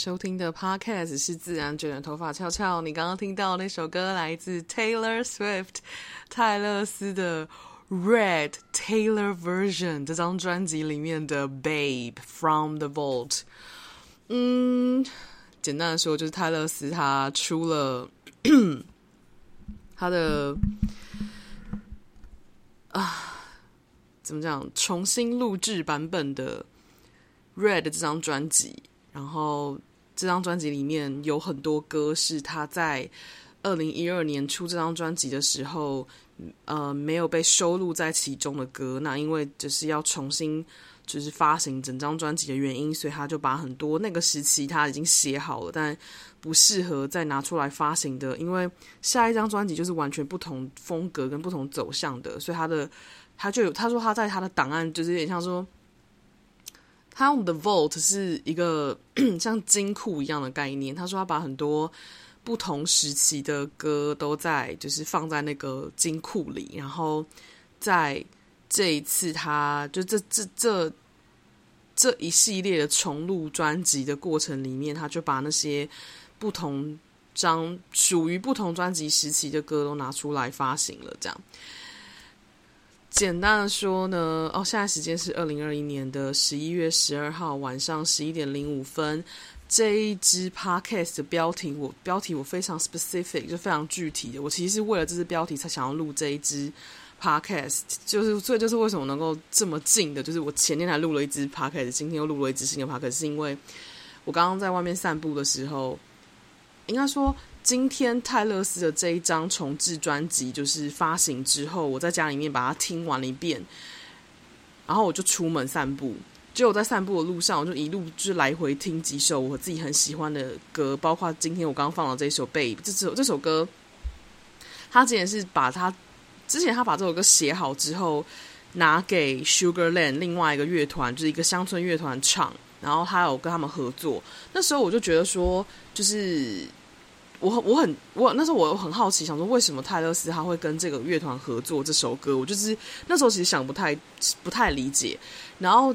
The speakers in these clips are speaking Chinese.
收听的 Podcast 是自然卷的头发翘翘。你刚刚听到那首歌来自 Taylor Swift 泰勒斯的 Red Taylor Version 这张专辑里面的 Babe from the Vault。嗯，简单的说就是泰勒斯他出了 他的啊，怎么讲？重新录制版本的 Red 这张专辑。然后这张专辑里面有很多歌是他在二零一二年出这张专辑的时候，呃，没有被收录在其中的歌。那因为就是要重新就是发行整张专辑的原因，所以他就把很多那个时期他已经写好了，但不适合再拿出来发行的，因为下一张专辑就是完全不同风格跟不同走向的，所以他的他就有他说他在他的档案就是有点像说。他用的 vault 是一个 像金库一样的概念。他说他把很多不同时期的歌都在，就是放在那个金库里。然后在这一次，他就这这这这一系列的重录专辑的过程里面，他就把那些不同张属于不同专辑时期的歌都拿出来发行了，这样。简单的说呢，哦，现在时间是二零二一年的十一月十二号晚上十一点零五分。这一支 podcast 的标题，我标题我非常 specific，就非常具体的。我其实是为了这支标题才想要录这一支 podcast，就是所以就是为什么能够这么近的，就是我前天还录了一支 podcast，今天又录了一支新的 podcast，是因为我刚刚在外面散步的时候，应该说。今天泰勒斯的这一张重制专辑就是发行之后，我在家里面把它听完了一遍，然后我就出门散步。就我在散步的路上，我就一路就来回听几首我自己很喜欢的歌，包括今天我刚放的这一首《Babe》。这首这首歌，他之前是把他之前他把这首歌写好之后，拿给 Sugarland 另外一个乐团，就是一个乡村乐团唱，然后他有跟他们合作。那时候我就觉得说，就是。我我很我那时候我很好奇，想说为什么泰勒斯他会跟这个乐团合作这首歌？我就是那时候其实想不太不太理解。然后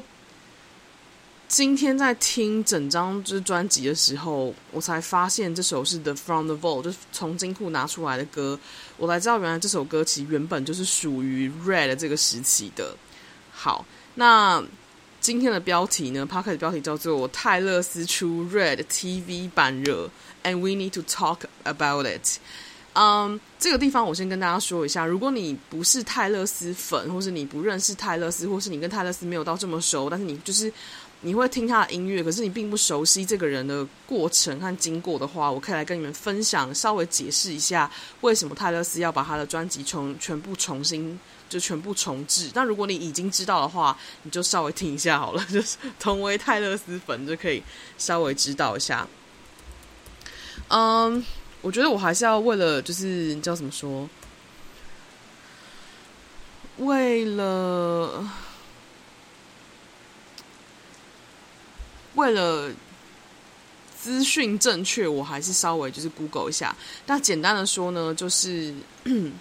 今天在听整张就是专辑的时候，我才发现这首是 The From the Vault，就是从金库拿出来的歌。我才知道原来这首歌其实原本就是属于 Red 这个时期的。好，那今天的标题呢？Podcast 标题叫做泰勒斯出 Red TV 版热。And we need to talk about it. 嗯、这个地方我先跟大家说一下，如果你不是泰勒斯粉，或是你不认识泰勒斯，或是你跟泰勒斯没有到这么熟，但是你就是你会听他的音乐，可是你并不熟悉这个人的过程和经过的话，我可以来跟你们分享，稍微解释一下为什么泰勒斯要把他的专辑重全部重新就全部重置。但如果你已经知道的话，你就稍微听一下好了，就是同为泰勒斯粉就可以稍微知道一下。嗯、我觉得我还是要为了，就是你知道怎么说？为了为了资讯正确，我还是稍微就是 Google 一下。那简单的说呢，就是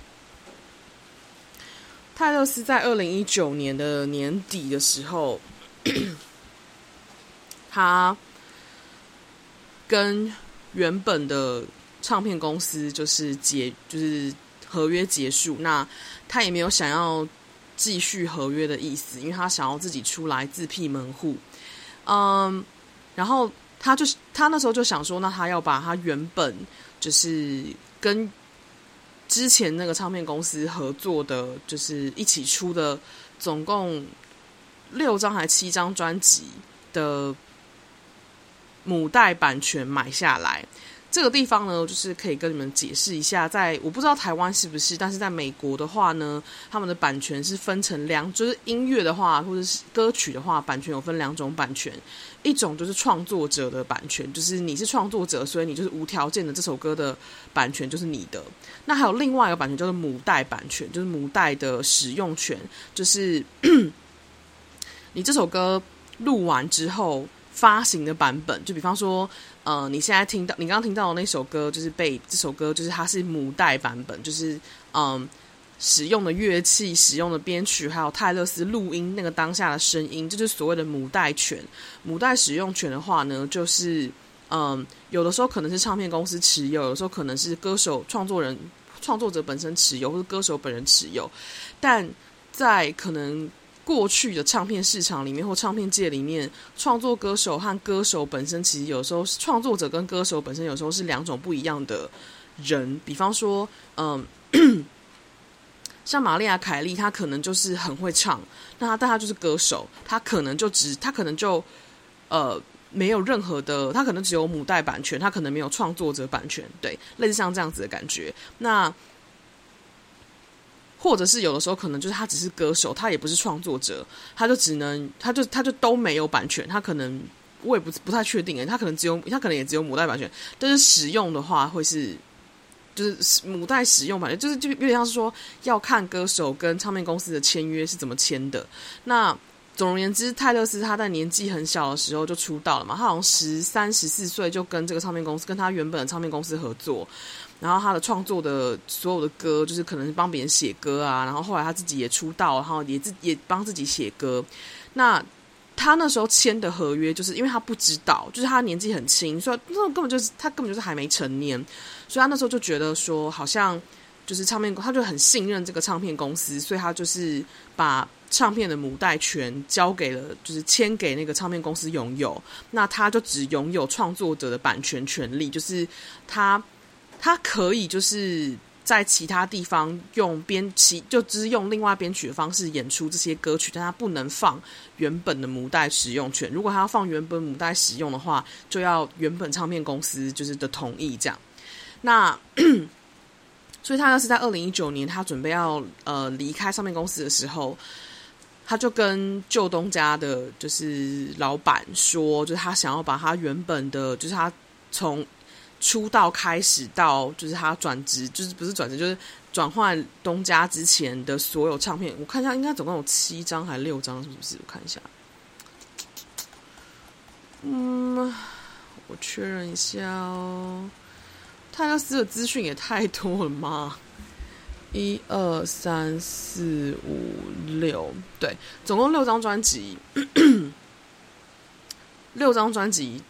泰勒斯在二零一九年的年底的时候，他跟原本的唱片公司就是结，就是合约结束，那他也没有想要继续合约的意思，因为他想要自己出来自辟门户。嗯，然后他就是他那时候就想说，那他要把他原本就是跟之前那个唱片公司合作的，就是一起出的，总共六张还七张专辑的母带版权买下来。这个地方呢，就是可以跟你们解释一下，在我不知道台湾是不是，但是在美国的话呢，他们的版权是分成两，就是音乐的话或者是歌曲的话，版权有分两种版权，一种就是创作者的版权，就是你是创作者，所以你就是无条件的这首歌的版权就是你的。那还有另外一个版权叫做母带版权，就是母带的使用权，就是 你这首歌录完之后发行的版本，就比方说。呃，你现在听到你刚刚听到的那首歌，就是被这首歌，就是它是母带版本，就是嗯，使用的乐器、使用的编曲，还有泰勒斯录音那个当下的声音，就是所谓的母带权。母带使用权的话呢，就是嗯，有的时候可能是唱片公司持有，有的时候可能是歌手、创作人、创作者本身持有，或者歌手本人持有，但在可能。过去的唱片市场里面或唱片界里面，创作歌手和歌手本身其实有时候，创作者跟歌手本身有时候是两种不一样的人。比方说，嗯，像玛丽亚凯莉，她可能就是很会唱，那她但她就是歌手，她可能就只，她可能就呃没有任何的，她可能只有母带版权，她可能没有创作者版权，对，类似像这样子的感觉。那或者是有的时候可能就是他只是歌手，他也不是创作者，他就只能，他就他就都没有版权，他可能我也不不太确定诶，他可能只有他可能也只有母带版权，但是使用的话会是就是母带使用版权，就是就有点像是说要看歌手跟唱片公司的签约是怎么签的。那总而言之，泰勒斯他在年纪很小的时候就出道了嘛，他好像十三十四岁就跟这个唱片公司跟他原本的唱片公司合作。然后他的创作的所有的歌，就是可能是帮别人写歌啊。然后后来他自己也出道，然后也自也帮自己写歌。那他那时候签的合约，就是因为他不知道，就是他年纪很轻，所以那根本就是他根本就是还没成年，所以他那时候就觉得说，好像就是唱片，他就很信任这个唱片公司，所以他就是把唱片的母带权交给了，就是签给那个唱片公司拥有。那他就只拥有创作者的版权权利，就是他。他可以就是在其他地方用编其，就只是用另外编曲的方式演出这些歌曲，但他不能放原本的母带使用权。如果他要放原本母带使用的话，就要原本唱片公司就是的同意这样。那所以他要是在二零一九年，他准备要呃离开唱片公司的时候，他就跟旧东家的就是老板说，就是他想要把他原本的，就是他从。出道开始到就是他转职，就是不是转职，就是转换东家之前的所有唱片，我看一下，应该总共有七张还是六张，是不是？我看一下。嗯，我确认一下哦。泰勒斯的资讯也太多了吗？一二三四五六，对，总共六张专辑，六张专辑。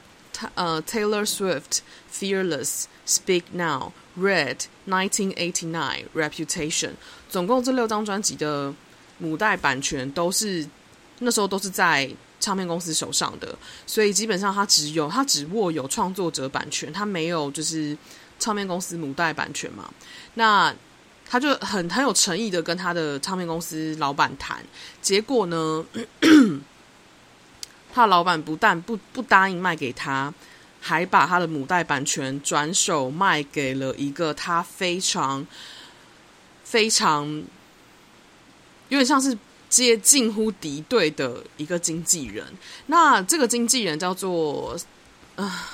呃、，Taylor Swift, Fearless, Speak Now, Red, 1989, Reputation，总共这六张专辑的母带版权都是那时候都是在唱片公司手上的，所以基本上他只有他只握有创作者版权，他没有就是唱片公司母带版权嘛。那他就很很有诚意的跟他的唱片公司老板谈，结果呢？他老板不但不不答应卖给他，还把他的母带版权转手卖给了一个他非常非常有点像是接近乎敌对的一个经纪人。那这个经纪人叫做啊、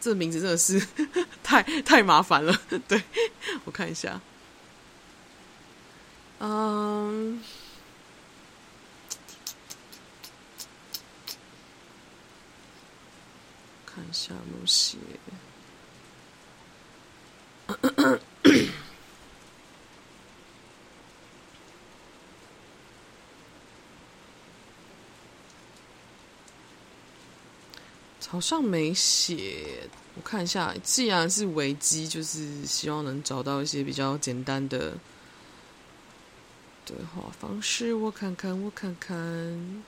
这名字真的是 太太麻烦了。对，我看一下，嗯。看一下有没写，好像没写。我看一下，既然是危机，就是希望能找到一些比较简单的对话方式。我看看，我看看，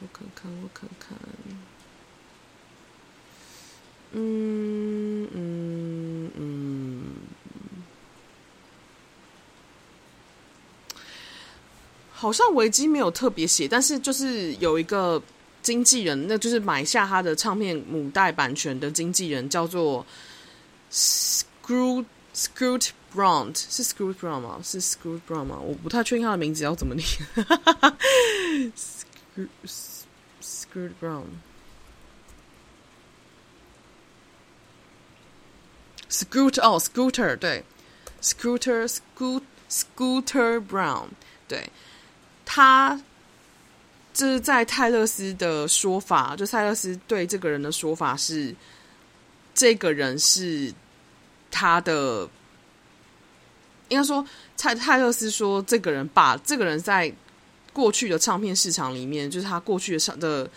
我看看，我看看。嗯嗯嗯，好像维基没有特别写，但是就是有一个经纪人，那就是买下他的唱片母带版权的经纪人叫做 Screw Screwed Brown，是 Screwed Brown 吗？是 Screwed Brown 吗？我不太确定他的名字要怎么念，Screwed Brown。Scooter 哦，Scooter 对，Scooter Scoot Scooter Brown 对。他就是在泰勒斯的说法，就泰勒斯对这个人的说法是，这个人是他的，应该说泰泰勒斯说，这个人霸，这个人在过去的唱片市场里面，就是他过去的唱的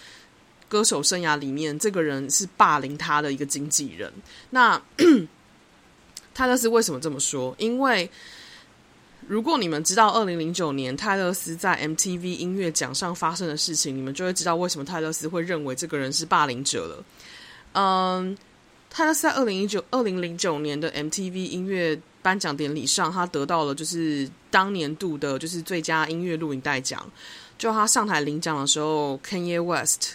歌手生涯里面，这个人是霸凌他的一个经纪人。那 泰勒斯为什么这么说？因为如果你们知道二零零九年泰勒斯在 MTV 音乐奖上发生的事情，你们就会知道为什么泰勒斯会认为这个人是霸凌者了。嗯，泰勒斯在二零一九二零零九年的 MTV 音乐颁奖典礼上，他得到了就是当年度的就是最佳音乐录影带奖。就他上台领奖的时候，Kanye West，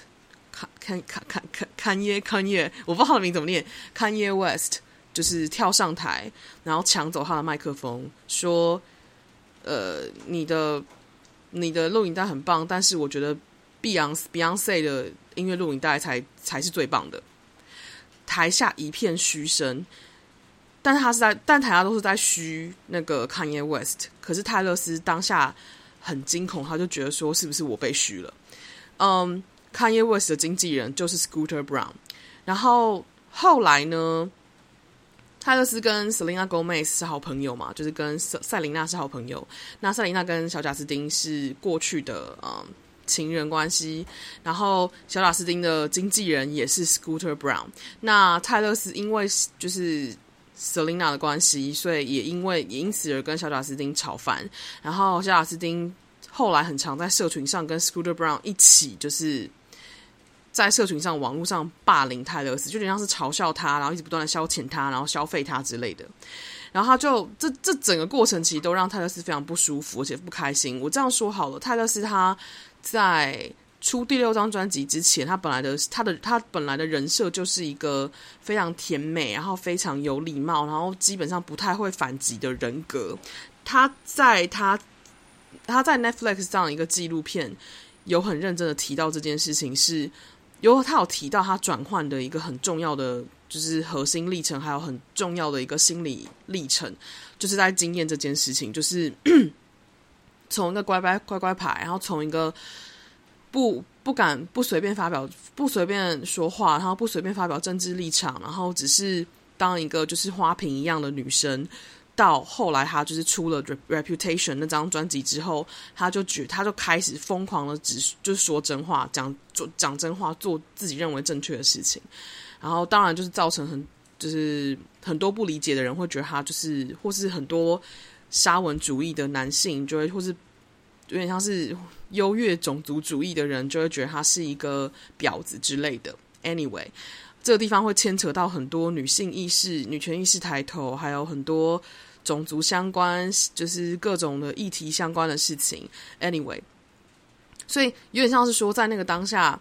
看看看看看 Kanye Kanye，我不知道他的名怎么念，Kanye West 就是跳上台，然后抢走他的麦克风，说。呃，你的你的录影带很棒，但是我觉得 Beyonce Beyonce 的音乐录影带才才是最棒的。台下一片嘘声，但是他是在，但台下都是在嘘那个 Kanye West。可是泰勒斯当下很惊恐，他就觉得说，是不是我被嘘了？嗯，Kanye West 的经纪人就是 Scooter Brown。然后后来呢？泰勒斯跟 Selena Gomez 是好朋友嘛，就是跟赛赛琳娜是好朋友。那赛琳娜跟小贾斯汀是过去的嗯情人关系，然后小贾斯汀的经纪人也是 Scooter Brown。那泰勒斯因为就是 Selena 的关系，所以也因为也因此而跟小贾斯汀吵翻。然后小贾斯汀后来很常在社群上跟 Scooter Brown 一起就是。在社群上、网络上霸凌泰勒斯，就有点像是嘲笑他，然后一直不断的消遣他，然后消费他之类的。然后他就这这整个过程其实都让泰勒斯非常不舒服，而且不开心。我这样说好了，泰勒斯他在出第六张专辑之前，他本来的他的他本来的人设就是一个非常甜美，然后非常有礼貌，然后基本上不太会反击的人格。他在他他在 Netflix 上一个纪录片有很认真的提到这件事情是。有他有提到他转换的一个很重要的就是核心历程，还有很重要的一个心理历程，就是在经验这件事情，就是 从一个乖乖乖乖牌，然后从一个不不敢不随便发表、不随便说话，然后不随便发表政治立场，然后只是当一个就是花瓶一样的女生。到后来，他就是出了《Reputation》那张专辑之后，他就觉他就开始疯狂的只就说真话，讲做讲真话，做自己认为正确的事情。然后当然就是造成很就是很多不理解的人会觉得他就是，或是很多沙文主义的男性就会，或是有点像是优越种族主义的人就会觉得他是一个婊子之类的。Anyway。这个地方会牵扯到很多女性意识、女权意识抬头，还有很多种族相关，就是各种的议题相关的事情。Anyway，所以有点像是说，在那个当下，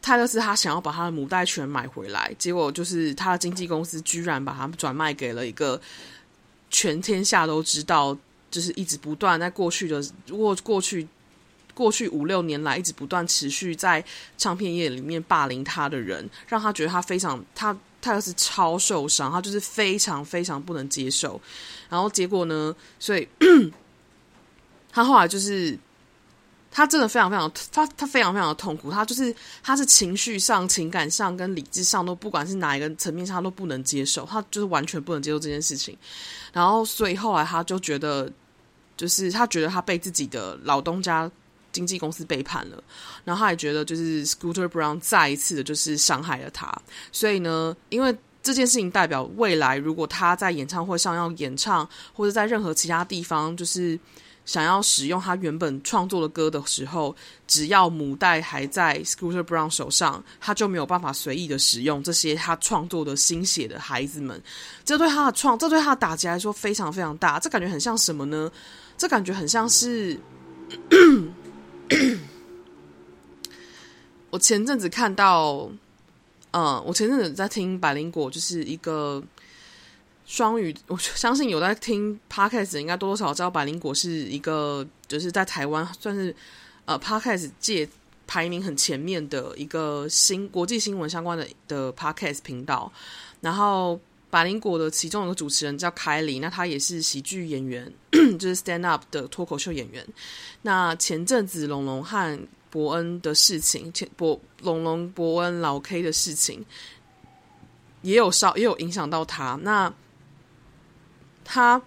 泰勒斯他想要把他的母带权买回来，结果就是他的经纪公司居然把他转卖给了一个全天下都知道，就是一直不断在过去的过过去。过去五六年来，一直不断持续在唱片业里面霸凌他的人，让他觉得他非常他他就是超受伤，他就是非常非常不能接受。然后结果呢？所以 他后来就是他真的非常非常他他非常非常的痛苦。他就是他是情绪上、情感上跟理智上都不管是哪一个层面上，他都不能接受。他就是完全不能接受这件事情。然后所以后来他就觉得，就是他觉得他被自己的老东家。经纪公司背叛了，然后他也觉得就是 Scooter Brown 再一次的就是伤害了他，所以呢，因为这件事情代表未来如果他在演唱会上要演唱，或者在任何其他地方就是想要使用他原本创作的歌的时候，只要母带还在 Scooter Brown 手上，他就没有办法随意的使用这些他创作的心血的孩子们，这对他的创，这对他的打击来说非常非常大，这感觉很像什么呢？这感觉很像是我前阵子看到，嗯，我前阵子在听百灵果，就是一个双语，我相信有在听 Podcast 应该多多少少知道百灵果是一个，就是在台湾算是呃 Podcast 界。排名很前面的一个新国际新闻相关的的 podcast 频道，然后百灵果的其中一个主持人叫凯里，那他也是喜剧演员，就是 stand up 的脱口秀演员。那前阵子龙龙和伯恩的事情，前伯龙龙伯恩老 K 的事情，也有稍也有影响到他。那他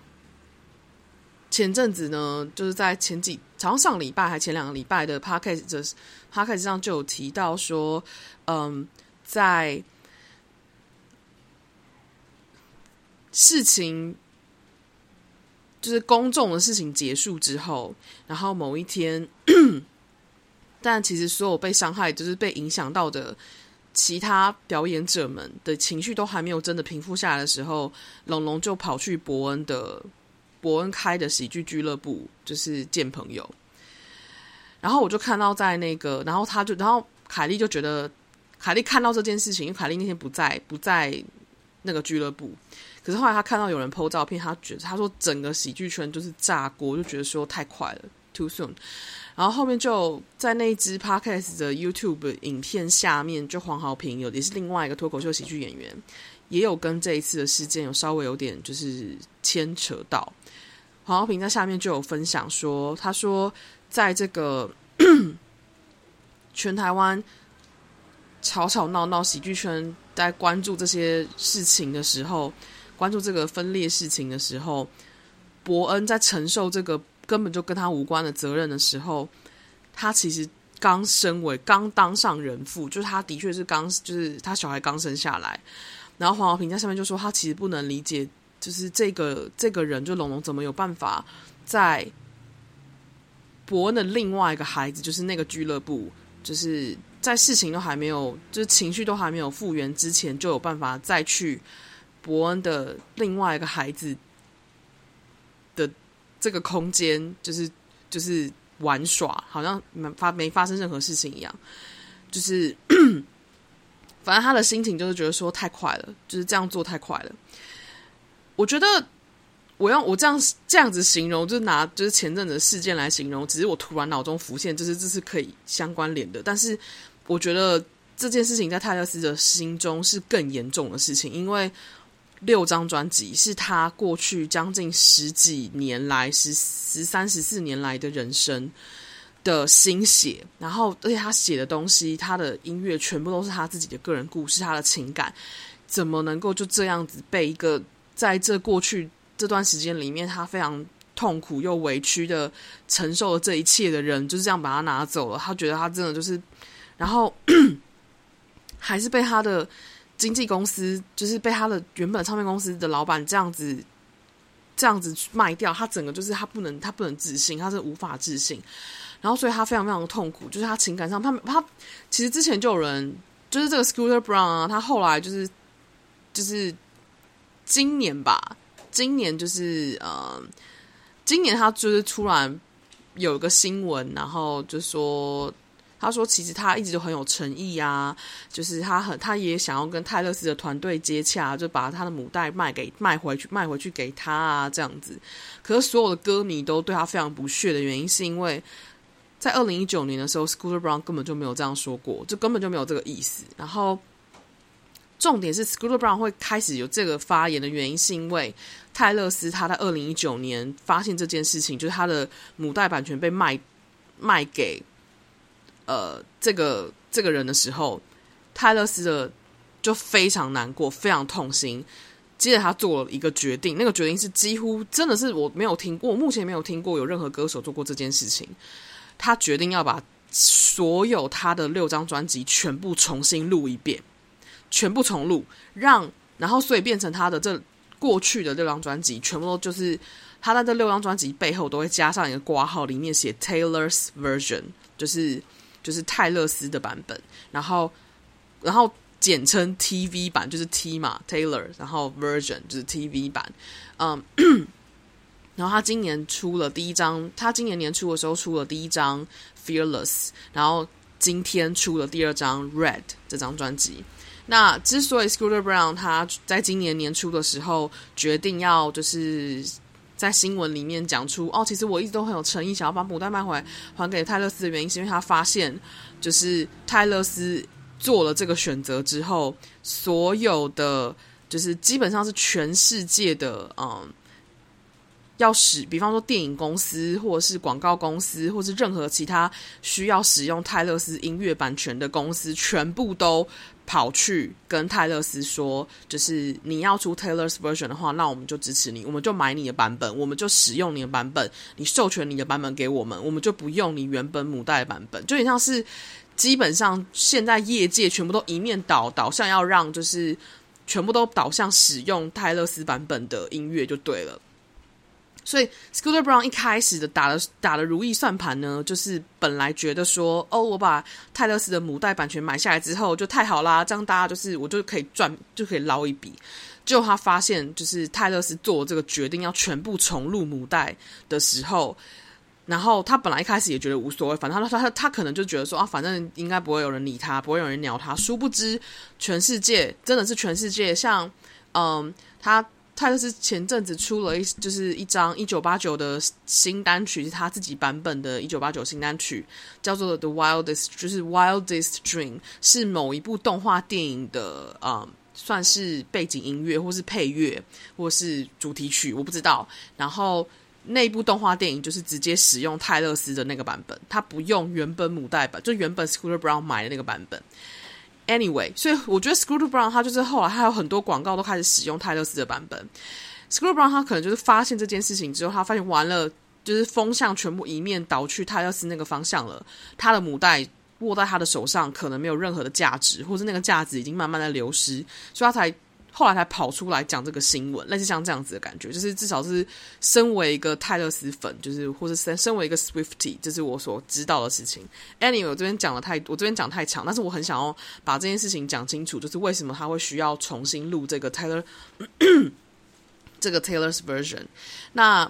前阵子呢，就是在前几。好像上礼拜还前两个礼拜的 podcast 的 podcast 上就有提到说，嗯，在事情就是公众的事情结束之后，然后某一天，但其实所有被伤害就是被影响到的其他表演者们的情绪都还没有真的平复下来的时候，龙龙就跑去伯恩的。伯恩开的喜剧俱乐部就是见朋友，然后我就看到在那个，然后他就，然后凯莉就觉得，凯莉看到这件事情，因为凯莉那天不在，不在那个俱乐部，可是后来他看到有人 po 照片，他觉得他说整个喜剧圈就是炸锅，就觉得说太快了，too soon。然后后面就在那一支 podcast 的 YouTube 影片下面，就黄豪平有也是另外一个脱口秀喜剧演员，也有跟这一次的事件有稍微有点就是牵扯到。黄豪平在下面就有分享说，他说，在这个 全台湾吵吵闹闹喜剧圈在关注这些事情的时候，关注这个分裂事情的时候，伯恩在承受这个根本就跟他无关的责任的时候，他其实刚身为刚当上人父，就是他的确是刚就是他小孩刚生下来，然后黄豪平在上面就说，他其实不能理解。就是这个这个人，就龙龙怎么有办法在伯恩的另外一个孩子，就是那个俱乐部，就是在事情都还没有，就是情绪都还没有复原之前，就有办法再去伯恩的另外一个孩子的这个空间，就是就是玩耍，好像没发没发生任何事情一样，就是 反正他的心情就是觉得说太快了，就是这样做太快了。我觉得我要我这样这样子形容，就是拿就是前阵子的事件来形容，只是我突然脑中浮现，就是这是可以相关联的。但是我觉得这件事情在泰勒斯的心中是更严重的事情，因为六张专辑是他过去将近十几年来十十三十四年来的人生的心血，然后而且他写的东西，他的音乐全部都是他自己的个人故事，他的情感，怎么能够就这样子被一个在这过去这段时间里面，他非常痛苦又委屈的承受了这一切的人，就是这样把他拿走了。他觉得他真的就是，然后 还是被他的经纪公司，就是被他的原本唱片公司的老板这样子这样子卖掉。他整个就是他不能，他不能自信，他是无法自信。然后所以他非常非常的痛苦，就是他情感上，他他其实之前就有人，就是这个 Scooter Brown 啊，他后来就是就是。今年吧，今年就是呃，今年他就是突然有一个新闻，然后就说，他说其实他一直都很有诚意啊，就是他很他也想要跟泰勒斯的团队接洽，就把他的母带卖给卖回去卖回去给他啊这样子。可是所有的歌迷都对他非常不屑的原因，是因为在二零一九年的时候，Scooter Brown 根本就没有这样说过，就根本就没有这个意思。然后。重点是，Scooter Brown 会开始有这个发言的原因，是因为泰勒斯他在二零一九年发现这件事情，就是他的母带版权被卖卖给呃这个这个人的时候，泰勒斯的就非常难过，非常痛心。接着他做了一个决定，那个决定是几乎真的是我没有听过，目前没有听过有任何歌手做过这件事情。他决定要把所有他的六张专辑全部重新录一遍。全部重录，让然后所以变成他的这过去的六张专辑，全部都就是他在这六张专辑背后都会加上一个挂号，里面写 Taylor's version，就是就是泰勒斯的版本，然后然后简称 TV 版，就是 T 嘛 Taylor，然后 version 就是 TV 版，嗯，然后他今年出了第一张，他今年年初的时候出了第一张《Fearless》，然后今天出了第二张《Red》这张专辑。那之所以 Scooter Braun 他在今年年初的时候决定要就是在新闻里面讲出哦，其实我一直都很有诚意，想要把牡丹卖回来还给泰勒斯的原因，是因为他发现就是泰勒斯做了这个选择之后，所有的就是基本上是全世界的嗯。要使，比方说电影公司，或者是广告公司，或是任何其他需要使用泰勒斯音乐版权的公司，全部都跑去跟泰勒斯说，就是你要出 Taylor's version 的话，那我们就支持你，我们就买你的版本，我们就使用你的版本，你授权你的版本给我们，我们就不用你原本母带的版本，就很像是基本上现在业界全部都一面倒导向要让，就是全部都导向使用泰勒斯版本的音乐就对了。所以，Scooter Brown 一开始的打的打的如意算盘呢，就是本来觉得说，哦，我把泰勒斯的母带版权买下来之后，就太好啦，这样大家就是我就可以赚，就可以捞一笔。结果他发现，就是泰勒斯做这个决定要全部重录母带的时候，然后他本来一开始也觉得无所谓，反正他他他可能就觉得说啊，反正应该不会有人理他，不会有人鸟他。殊不知，全世界真的是全世界，像嗯，他。泰勒斯前阵子出了一就是一张一九八九的新单曲，是他自己版本的一九八九新单曲，叫做《The Wildest》，就是 Wildest Dream，是某一部动画电影的啊、算是背景音乐，或是配乐，或是主题曲，我不知道。然后那部动画电影就是直接使用泰勒斯的那个版本，他不用原本母带版，就原本 Scooter Brown 买的那个版本。Anyway，所以我觉得 Screw Brown 他就是后来还有很多广告都开始使用泰勒斯的版本。Screw Brown 他可能就是发现这件事情之后，他发现完了，就是风向全部一面倒去泰勒斯那个方向了。他的母带握在他的手上，可能没有任何的价值，或是那个价值已经慢慢的流失，所以他才。后来才跑出来讲这个新闻，类似像这样子的感觉，就是至少是身为一个泰勒斯粉，就是或者身身为一个 Swiftie，这是我所知道的事情。Anyway，我这边讲的太，我这边讲太长，但是我很想要把这件事情讲清楚，就是为什么他会需要重新录这个 Taylor 这个 Taylor's version。那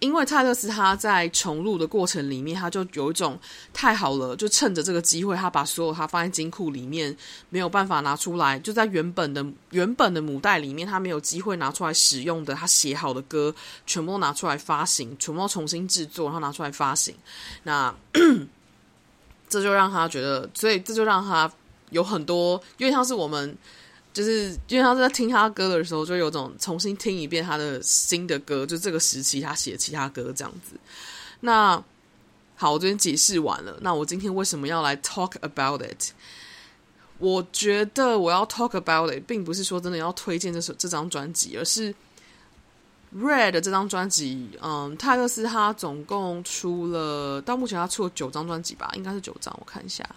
因为泰勒斯他在重录的过程里面，他就有一种太好了，就趁着这个机会，他把所有他放在金库里面没有办法拿出来，就在原本的原本的母带里面，他没有机会拿出来使用的，他写好的歌全部拿出来发行，全部重新制作，然后拿出来发行。那 这就让他觉得，所以这就让他有很多，因为像是我们。就是因为他在听他歌的时候，就有种重新听一遍他的新的歌，就这个时期他写其他歌这样子。那好，我这边解释完了。那我今天为什么要来 talk about it？我觉得我要 talk about it，并不是说真的要推荐这首这张专辑，而是 Red 这张专辑。嗯，泰勒斯他总共出了到目前他出了九张专辑吧，应该是九张，我看一下。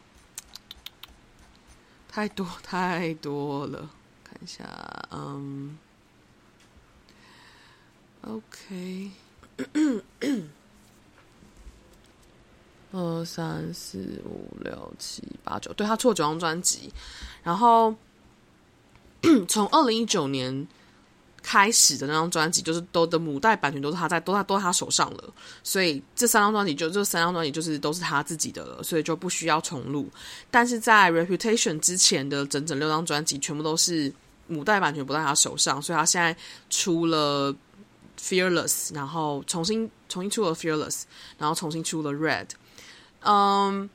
太多太多了，看一下，嗯，OK，二三四五六七八九，对，他出了九张专辑，然后 从二零一九年。开始的那张专辑就是都的母带版权都是他在都在都在他手上了，所以这三张专辑就这三张专辑就是都是他自己的了，所以就不需要重录。但是在 Reputation 之前的整整六张专辑全部都是母带版权不在他手上，所以他现在出了 Fearless，然后重新重新出了 Fearless，然后重新出了 Red。嗯，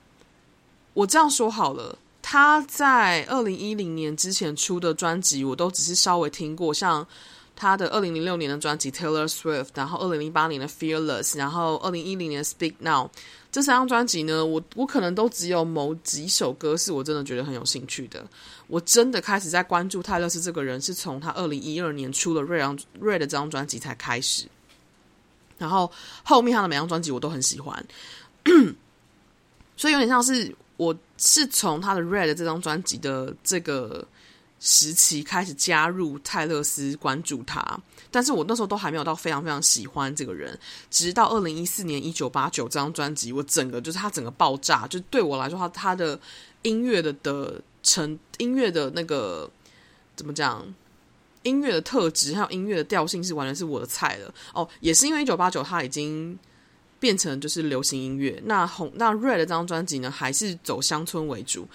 我这样说好了，他在二零一零年之前出的专辑我都只是稍微听过，像。他的二零零六年的专辑《Taylor Swift》，然后二零零八年的《Fearless》，然后二零一零年《Speak Now》，这三张专辑呢，我我可能都只有某几首歌是我真的觉得很有兴趣的。我真的开始在关注泰勒斯这个人，是从他二零一二年出了《Red》《Red》这张专辑才开始。然后后面他的每张专辑我都很喜欢，所以有点像是我是从他的《Red》这张专辑的这个。时期开始加入泰勒斯，关注他，但是我那时候都还没有到非常非常喜欢这个人，直到二零一四年一九八九这张专辑，我整个就是他整个爆炸，就对我来说，他他的音乐的的成音乐的那个怎么讲，音乐的特质还有音乐的调性是完全是我的菜了哦，也是因为一九八九他已经变成就是流行音乐，那红那 Red 这张专辑呢还是走乡村为主。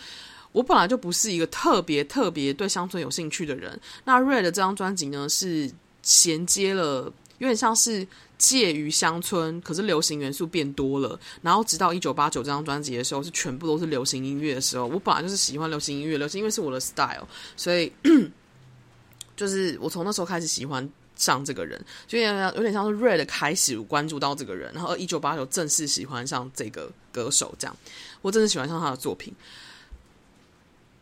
我本来就不是一个特别特别对乡村有兴趣的人，那 Red 这张专辑呢是衔接了，有点像是介于乡村，可是流行元素变多了。然后直到一九八九这张专辑的时候，是全部都是流行音乐的时候。我本来就是喜欢流行音乐，流行音乐是我的 style，所以。就是我从那时候开始喜欢上这个人，就有点有点像是 Red 开始关注到这个人，然后一九八九正式喜欢上这个歌手，这样我真的喜欢上他的作品。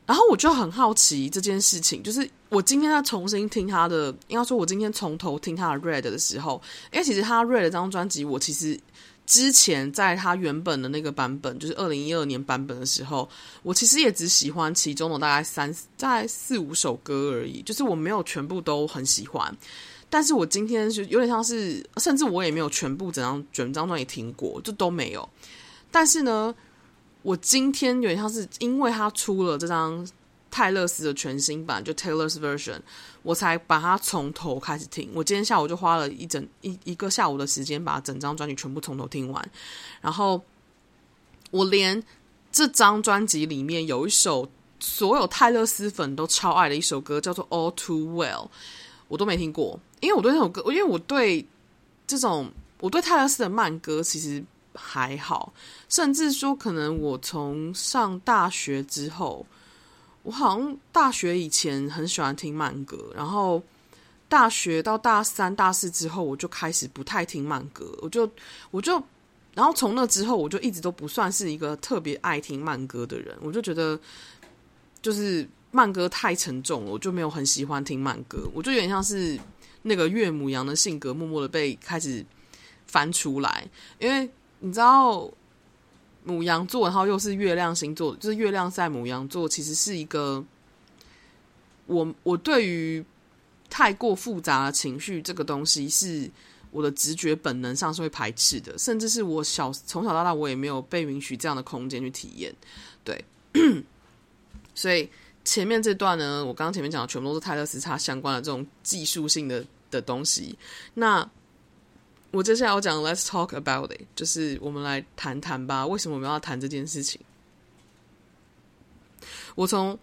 然后我就很好奇这件事情，就是我今天在重新听他的，应该说我今天从头听他的 Red 的时候，因为其实他 Red 这张专辑，我其实。之前在他原本的那个版本，就是二零一二年版本的时候，我其实也只喜欢其中的大概三、大概四五首歌而已，就是我没有全部都很喜欢。但是我今天就有点像是，甚至我也没有全部整张整张专辑听过，就都没有。但是呢，我今天有点像是因为他出了这张。泰勒斯的全新版就 Taylor's Version，我才把它从头开始听。我今天下午就花了一整一一个下午的时间，把整张专辑全部从头听完。然后我连这张专辑里面有一首所有泰勒斯粉都超爱的一首歌，叫做 All Too Well，我都没听过。因为我对那首歌，因为我对这种我对泰勒斯的慢歌其实还好，甚至说可能我从上大学之后。我好像大学以前很喜欢听慢歌，然后大学到大三、大四之后，我就开始不太听慢歌。我就我就，然后从那之后，我就一直都不算是一个特别爱听慢歌的人。我就觉得，就是慢歌太沉重了，我就没有很喜欢听慢歌。我就有点像是那个岳母羊的性格，默默的被开始翻出来，因为你知道。母羊座，然后又是月亮星座，就是月亮在母羊座，其实是一个我我对于太过复杂的情绪这个东西，是我的直觉本能上是会排斥的，甚至是我小从小到大我也没有被允许这样的空间去体验。对，所以前面这段呢，我刚刚前面讲的全部都是泰勒丝叉相关的这种技术性的的东西，那。我接下来要讲，Let's talk about it，就是我们来谈谈吧。为什么我们要谈这件事情？我从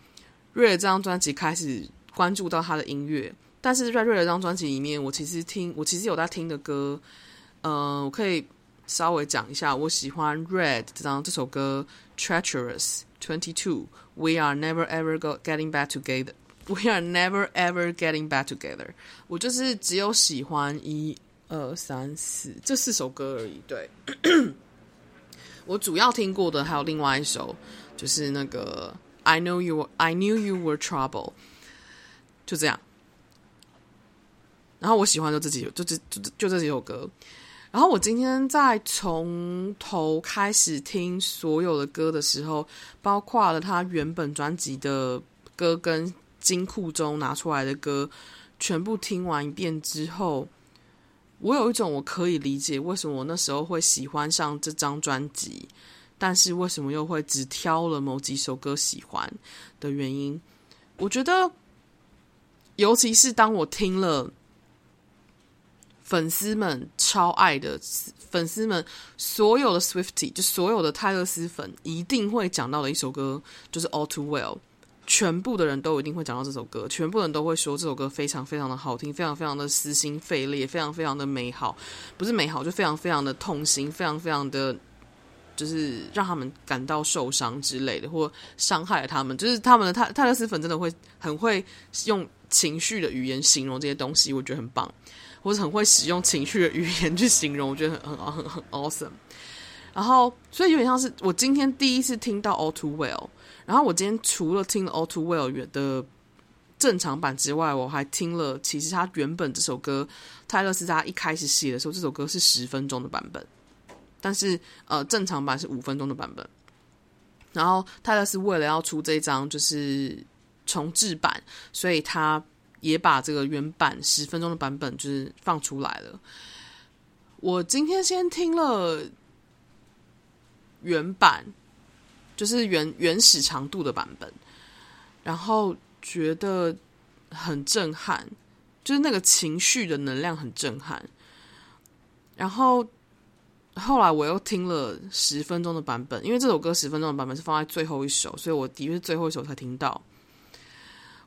瑞尔这张专辑开始关注到他的音乐，但是在瑞尔这张专辑里面，我其实听，我其实有在听的歌，嗯、我可以稍微讲一下。我喜欢 Red 这张这首歌，Treacherous Twenty Two，We are never ever go getting back together，We are never ever getting back together。我就是只有喜欢一。二三四，这四首歌而已。对，我主要听过的还有另外一首，就是那个 I know you I knew you were trouble，就这样。然后我喜欢的这几，就这就就就这几首歌。然后我今天在从头开始听所有的歌的时候，包括了他原本专辑的歌跟金库中拿出来的歌，全部听完一遍之后。我有一种我可以理解为什么我那时候会喜欢上这张专辑，但是为什么又会只挑了某几首歌喜欢的原因。我觉得，尤其是当我听了粉丝们超爱的粉丝们所有的 Swiftie，就所有的泰勒斯粉一定会讲到的一首歌，就是 All Too Well。全部的人都一定会讲到这首歌，全部人都会说这首歌非常非常的好听，非常非常的撕心肺裂，非常非常的美好，不是美好，就非常非常的痛心，非常非常的，就是让他们感到受伤之类的，或伤害了他们，就是他们的泰泰勒斯粉真的会很会用情绪的语言形容这些东西，我觉得很棒，或者很会使用情绪的语言去形容，我觉得很很很很 awesome。然后，所以有点像是我今天第一次听到 All Too Well。然后我今天除了听了《All Too Well》的正常版之外，我还听了其实他原本这首歌泰勒斯他一开始写的时候，这首歌是十分钟的版本，但是呃正常版是五分钟的版本。然后泰勒斯为了要出这张就是重制版，所以他也把这个原版十分钟的版本就是放出来了。我今天先听了原版。就是原原始长度的版本，然后觉得很震撼，就是那个情绪的能量很震撼。然后后来我又听了十分钟的版本，因为这首歌十分钟的版本是放在最后一首，所以我的确是最后一首才听到。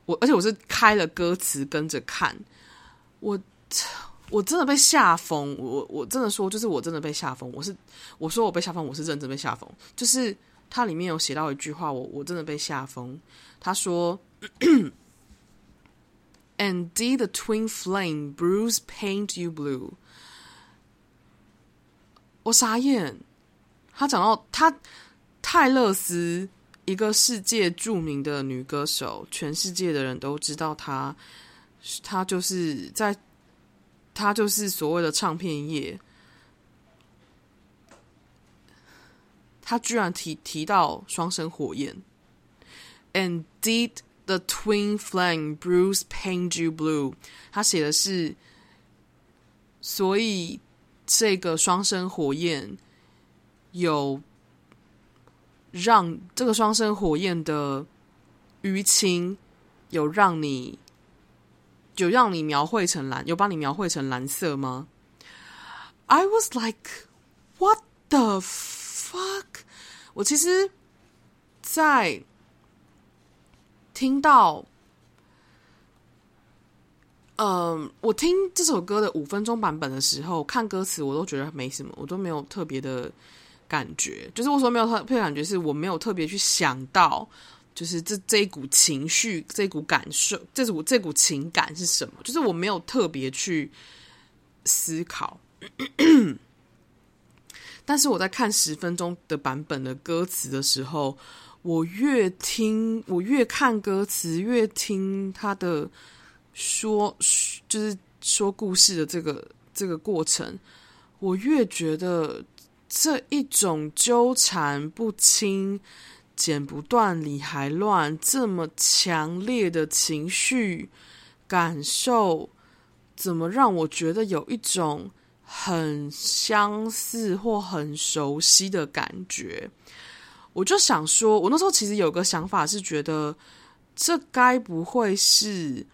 我而且我是开了歌词跟着看，我我真的被吓疯。我我真的说，就是我真的被吓疯。我是我说我被吓疯，我是认真被吓疯。就是它里面有写到一句话，我我真的被吓疯。他说：“And did the twin flame bruise paint you blue？” 我傻眼。他讲到他泰勒斯。一个世界著名的女歌手，全世界的人都知道她，她就是在，她就是所谓的唱片业。他居然提提到双生火焰，And did the twin flame bruise paint you blue？他写的是，所以这个双生火焰有。让这个双生火焰的淤青有让你有让你描绘成蓝，有把你描绘成蓝色吗？I was like, what the fuck？我其实，在听到，嗯、我听这首歌的五分钟版本的时候，看歌词我都觉得没什么，我都没有特别的。感觉就是我说没有特别感觉，是我没有特别去想到，就是这这一股情绪、这股感受、这股这股情感是什么？就是我没有特别去思考。但是我在看十分钟的版本的歌词的时候，我越听，我越看歌词，越听他的说，就是说故事的这个这个过程，我越觉得。这一种纠缠不清、剪不断、理还乱，这么强烈的情绪感受，怎么让我觉得有一种很相似或很熟悉的感觉？我就想说，我那时候其实有个想法，是觉得这该不会是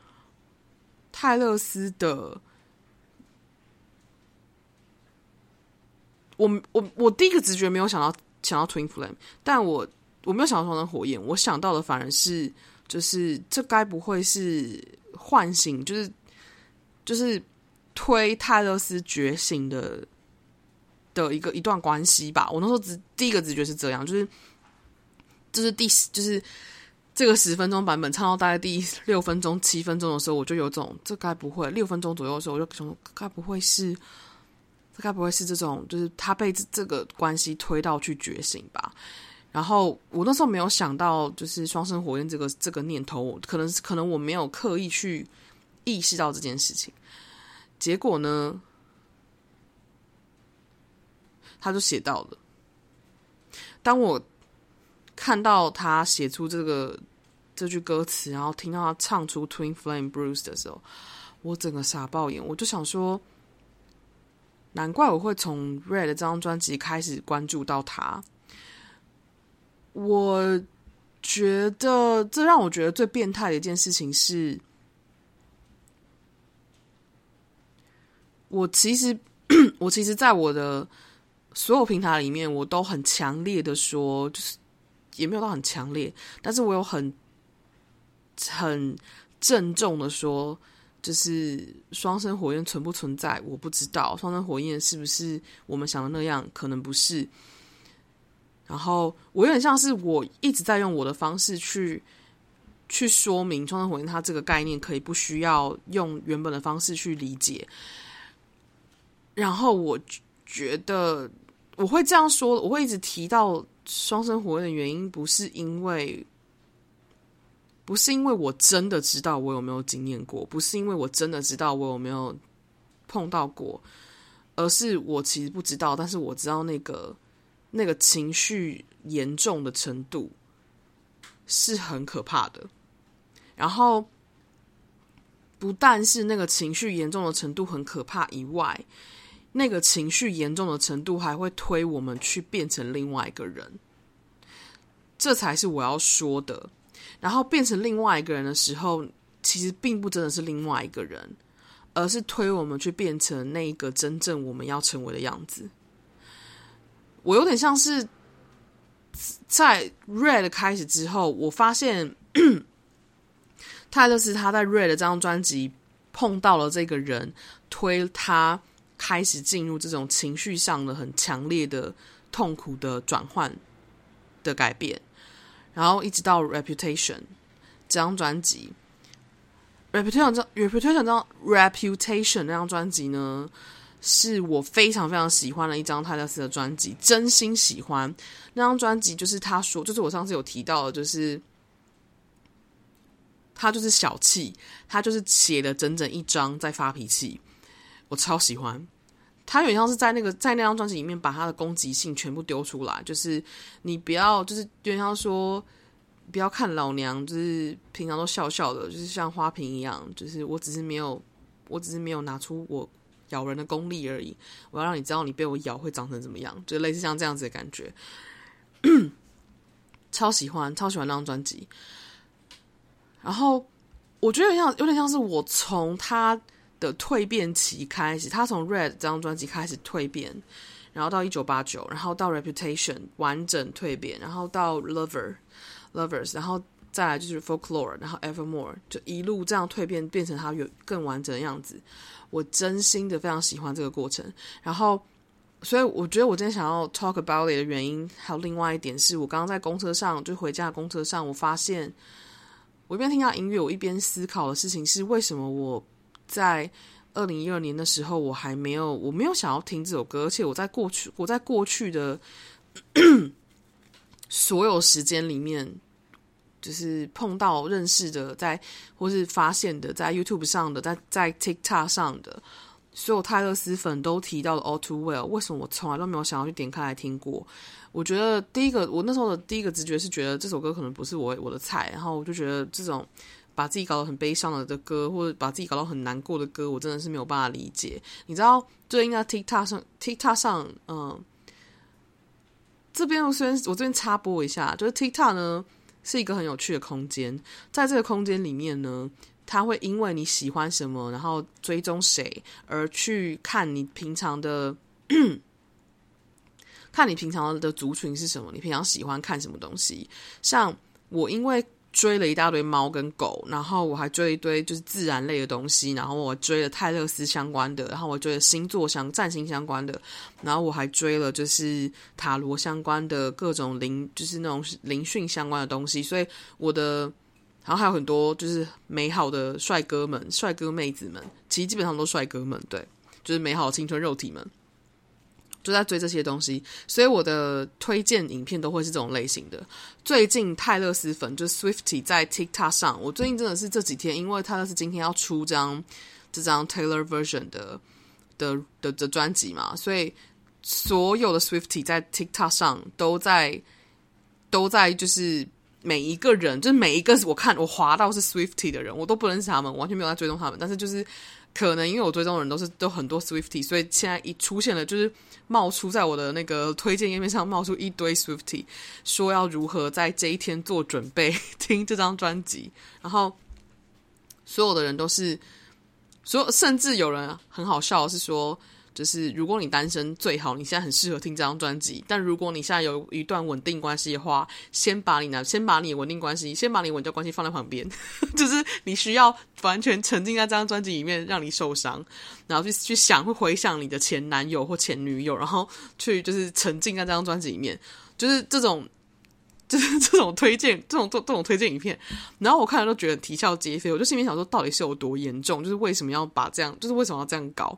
泰勒斯的。我我我第一个直觉没有想到想到 Twin Flame，但我我没有想到双生火焰，我想到的反而是就是这该不会是唤醒，就是就是推泰勒斯觉醒的的一个一段关系吧。我那时候直第一个直觉是这样，就是就是第就是这个十分钟版本唱到大概第六分钟七分钟的时候，我就有种这该不会六分钟左右的时候，我就想该不会是。这该不会是这种，就是他被这个关系推到去觉醒吧？然后我那时候没有想到，就是双生火焰这个这个念头，可能可能我没有刻意去意识到这件事情。结果呢，他就写到了。当我看到他写出这个这句歌词，然后听到他唱出 Twin Flame Bruise 的时候，我整个傻爆眼，我就想说。难怪我会从 Red 这张专辑开始关注到他。我觉得这让我觉得最变态的一件事情是，我其实 我其实，在我的所有平台里面，我都很强烈的说，就是也没有到很强烈，但是我有很很郑重的说。就是双生火焰存不存在，我不知道。双生火焰是不是我们想的那样？可能不是。然后我有点像是我一直在用我的方式去去说明双生火焰它这个概念，可以不需要用原本的方式去理解。然后我觉得我会这样说，我会一直提到双生火焰的原因，不是因为。不是因为我真的知道我有没有经验过，不是因为我真的知道我有没有碰到过，而是我其实不知道，但是我知道那个那个情绪严重的程度是很可怕的。然后不但是那个情绪严重的程度很可怕以外，那个情绪严重的程度还会推我们去变成另外一个人，这才是我要说的。然后变成另外一个人的时候，其实并不真的是另外一个人，而是推我们去变成那个真正我们要成为的样子。我有点像是在 Red 开始之后，我发现 泰勒丝他在 Red 这张专辑碰到了这个人，推他开始进入这种情绪上的很强烈的痛苦的转换的改变，然后一直到 Reputation 这张专辑。Reputation 这 Reputation 这张 Reputation 那张专辑呢，是我非常非常喜欢的一张泰勒斯的专辑，真心喜欢那张专辑。就是他说，就是我上次有提到的，就是他就是小气，他就是写了整整一张在发脾气，我超喜欢。他有点像是在那个在那张专辑里面把他的攻击性全部丢出来，就是你不要，就是有点像说。不要看老娘，就是平常都笑笑的，就是像花瓶一样。就是我只是没有，我只是没有拿出我咬人的功力而已。我要让你知道，你被我咬会长成怎么样，就类似像这样子的感觉。超喜欢，超喜欢那张专辑。然后我觉得像有点像是我从他的蜕变期开始，他从 Red 这张专辑开始蜕变，然后到一九八九，然后到 Reputation 完整蜕变，然后到 Lover。Lovers，然后再来就是 Folklore，然后 Evermore，就一路这样蜕变，变成他有更完整的样子。我真心的非常喜欢这个过程。然后，所以我觉得我今天想要 talk about it 的原因，还有另外一点是，我刚刚在公车上，就回家的公车上，我发现我一边听他音乐，我一边思考的事情是，为什么我在二零一二年的时候，我还没有，我没有想要听这首歌，而且我在过去，我在过去的。所有时间里面，就是碰到认识的，在或是发现的，在 YouTube 上的，在在 TikTok 上的，所有泰勒斯粉都提到了 All Too Well。为什么我从来都没有想要去点开来听过？我觉得第一个，我那时候的第一个直觉是觉得这首歌可能不是我我的菜，然后我就觉得这种把自己搞得很悲伤了的歌，或者把自己搞到很难过的歌，我真的是没有办法理解。你知道，最近在 TikTok 上，TikTok 上，嗯。这边我虽然我这边插播一下，就是 TikTok 呢是一个很有趣的空间，在这个空间里面呢，它会因为你喜欢什么，然后追踪谁，而去看你平常的，看你平常的族群是什么，你平常喜欢看什么东西。像我因为。追了一大堆猫跟狗，然后我还追一堆就是自然类的东西，然后我追了泰勒斯相关的，然后我追了星座相占星相关的，然后我还追了就是塔罗相关的各种灵，就是那种灵讯相关的东西。所以我的，然后还有很多就是美好的帅哥们、帅哥妹子们，其实基本上都帅哥们，对，就是美好青春肉体们。就在追这些东西，所以我的推荐影片都会是这种类型的。最近泰勒丝粉就是 Swiftie 在 TikTok 上，我最近真的是这几天，因为泰勒丝今天要出张这张 Taylor Version 的的的的专辑嘛，所以所有的 Swiftie 在 TikTok 上都在都在就是每一个人，就是每一个我看我滑到是 Swiftie 的人，我都不认识他们，完全没有在追踪他们，但是就是。可能因为我追踪的人都是都很多 Swiftie，所以现在一出现了，就是冒出在我的那个推荐页面上冒出一堆 Swiftie，说要如何在这一天做准备听这张专辑，然后所有的人都是，所有甚至有人很好笑是说。就是如果你单身最好，你现在很适合听这张专辑。但如果你现在有一段稳定关系的话，先把你呢，先把你稳定关系，先把你稳定关系放在旁边。就是你需要完全沉浸在这张专辑里面，让你受伤，然后去去想，会回想你的前男友或前女友，然后去就是沉浸在这张专辑里面。就是这种，就是 这种推荐，这种这这种推荐影片，然后我看了都觉得啼笑皆非。我就心里想说，到底是有多严重？就是为什么要把这样？就是为什么要这样搞？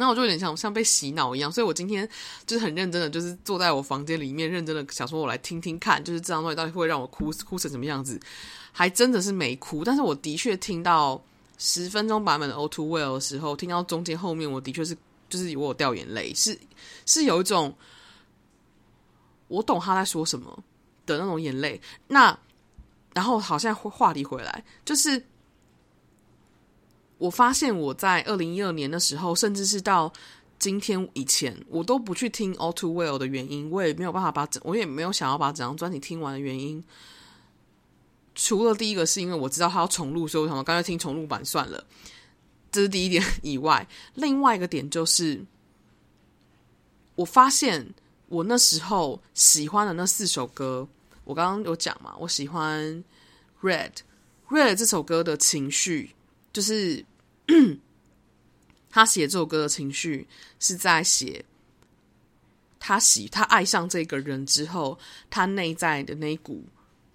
那我就有点像像被洗脑一样，所以我今天就是很认真的，就是坐在我房间里面，认真的想说，我来听听看，就是这张专辑到底会让我哭哭成什么样子？还真的是没哭，但是我的确听到十分钟版本的《O Too Well》的时候，听到中间后面，我的确是就是我掉眼泪，是是有一种我懂他在说什么的那种眼泪。那然后好像话题回来，就是。我发现我在二零一二年的时候，甚至是到今天以前，我都不去听《All Too Well》的原因，我也没有办法把整，我也没有想要把整张专辑听完的原因。除了第一个是因为我知道他要重录，所以我想说干脆听重录版算了。这是第一点以外，另外一个点就是，我发现我那时候喜欢的那四首歌，我刚刚有讲嘛，我喜欢 Red Red 这首歌的情绪，就是 他写这首歌的情绪是在写。他喜他爱上这个人之后，他内在的那一股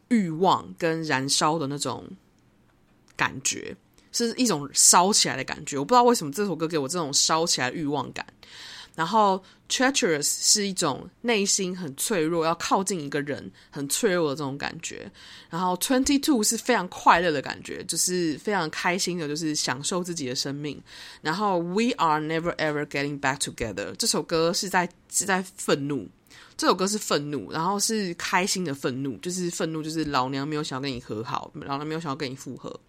欲望跟燃烧的那种感觉，是一种烧起来的感觉。我不知道为什么这首歌给我这种烧起来欲望感。然后，treacherous 是一种内心很脆弱，要靠近一个人很脆弱的这种感觉。然后，twenty two 是非常快乐的感觉，就是非常开心的，就是享受自己的生命。然后，we are never ever getting back together 这首歌是在是在愤怒，这首歌是愤怒，然后是开心的愤怒，就是愤怒，就是老娘没有想要跟你和好，老娘没有想要跟你复合。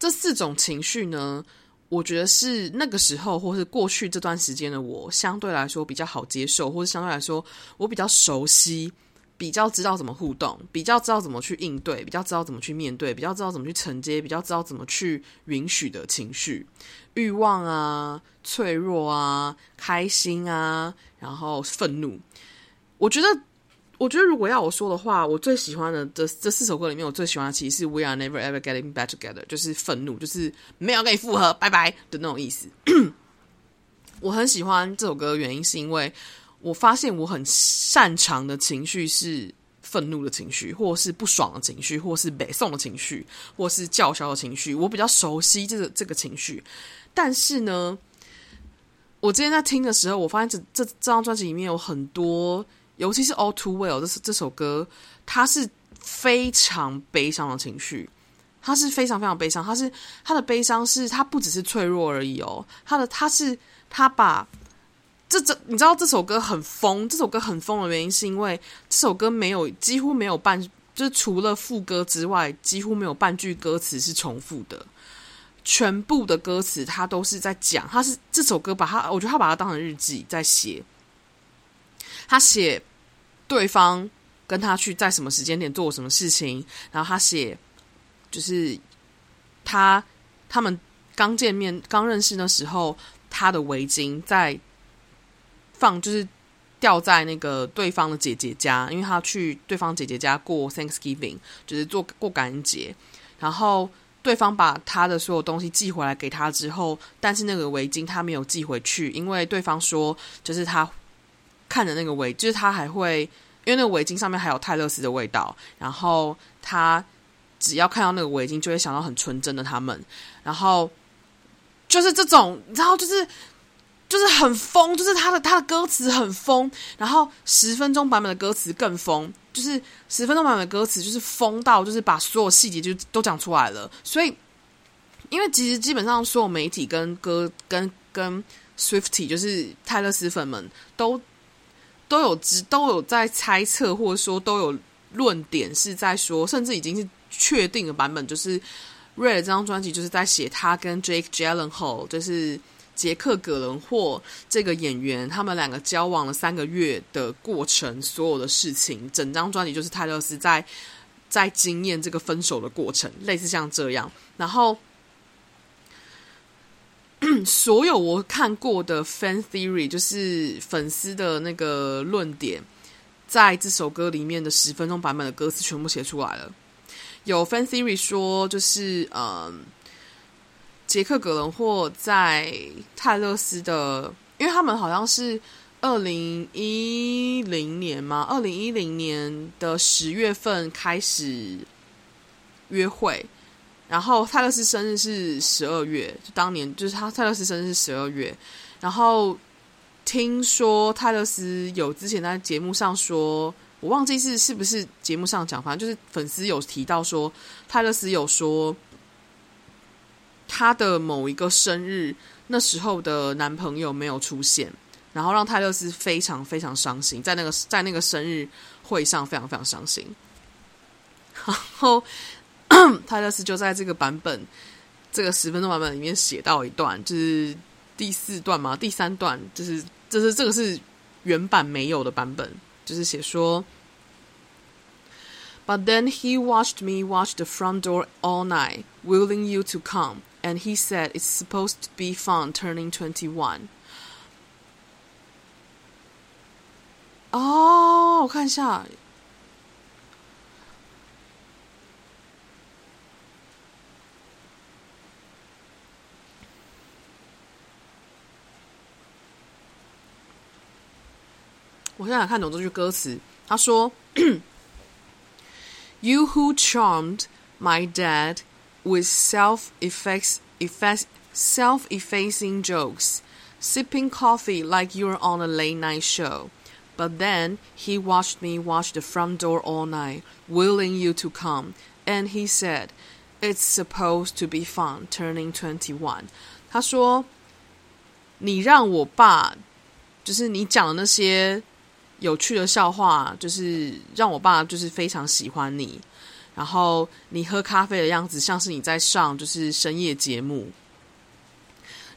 这四种情绪呢，我觉得是那个时候，或是过去这段时间的我，相对来说比较好接受，或者相对来说我比较熟悉，比较知道怎么互动，比较知道怎么去应对，比较知道怎么去面对，比较知道怎么去承接，比较知道怎么去允许的情绪、欲望啊、脆弱啊、开心啊，然后愤怒。我觉得。我觉得如果要我说的话，我最喜欢的这这四首歌里面，我最喜欢的其实是 We Are Never Ever Getting Back Together，就是愤怒，就是没有跟你复合，拜拜的那种意思。我很喜欢这首歌的原因，是因为我发现我很擅长的情绪是愤怒的情绪，或是不爽的情绪，或是北宋的情绪，或是叫嚣的情绪。我比较熟悉这个这个情绪，但是呢，我之前在听的时候，我发现这这这张专辑里面有很多。尤其是 All Too Well 这这首歌，它是非常悲伤的情绪，它是非常非常悲伤，它是它的悲伤是它不只是脆弱而已哦，它的它是它把这这你知道这首歌很疯，这首歌很疯的原因是因为这首歌没有几乎没有半就是除了副歌之外，几乎没有半句歌词是重复的，全部的歌词它都是在讲，它是这首歌把它我觉得他把它当成日记在写。他写对方跟他去在什么时间点做什么事情，然后他写就是他他们刚见面刚认识的时候，他的围巾在放，就是掉在那个对方的姐姐家，因为他去对方姐姐家过 Thanksgiving，就是做过感恩节，然后对方把他的所有东西寄回来给他之后，但是那个围巾他没有寄回去，因为对方说就是他。看着那个围，就是他还会，因为那个围巾上面还有泰勒斯的味道，然后他只要看到那个围巾，就会想到很纯真的他们，然后就是这种，然后就是就是很疯，就是他的他的歌词很疯，然后十分钟版本的歌词更疯，就是十分钟版本的歌词就是疯到就是把所有细节就都讲出来了，所以因为其实基本上所有媒体跟歌跟跟 Swiftie 就是泰勒斯粉们都。都有知都有在猜测，或者说都有论点是在说，甚至已经是确定的版本，就是《Red》这张专辑就是在写他跟 Jake Gyllenhaal，就是杰克·葛伦霍这个演员，他们两个交往了三个月的过程，所有的事情，整张专辑就是泰勒斯在在经验这个分手的过程，类似像这样，然后。所有我看过的 fan theory，就是粉丝的那个论点，在这首歌里面的十分钟版本的歌词全部写出来了。有 fan theory 说，就是嗯，杰克·葛伦霍在泰勒斯的，因为他们好像是二零一零年嘛，二零一零年的十月份开始约会。然后泰勒斯生日是十二月，就当年就是他泰勒斯生日是十二月。然后听说泰勒斯有之前在节目上说，我忘记是是不是节目上讲，反正就是粉丝有提到说，泰勒斯有说他的某一个生日那时候的男朋友没有出现，然后让泰勒斯非常非常伤心，在那个在那个生日会上非常非常伤心。然后。泰勒丝就在这个版本，这个十分钟版本里面写到一段，就是第四段嘛，第三段就是，就是这个是原版没有的版本，就是写说，But then he watched me watch the front door all night, willing you to come. and he said it's supposed to be fun turning twenty-one. 哦，我看一下。 我现在看懂这句歌词，他说：“You who charmed my dad with self-effects, effects, self-effacing jokes, sipping coffee like you're on a late-night show, but then he watched me watch the front door all night, willing you to come, and he said, ‘It's supposed to be fun turning twenty-one’。”他说：“你让我爸，就是你讲的那些。” 有趣的笑话，就是让我爸就是非常喜欢你。然后你喝咖啡的样子，像是你在上就是深夜节目。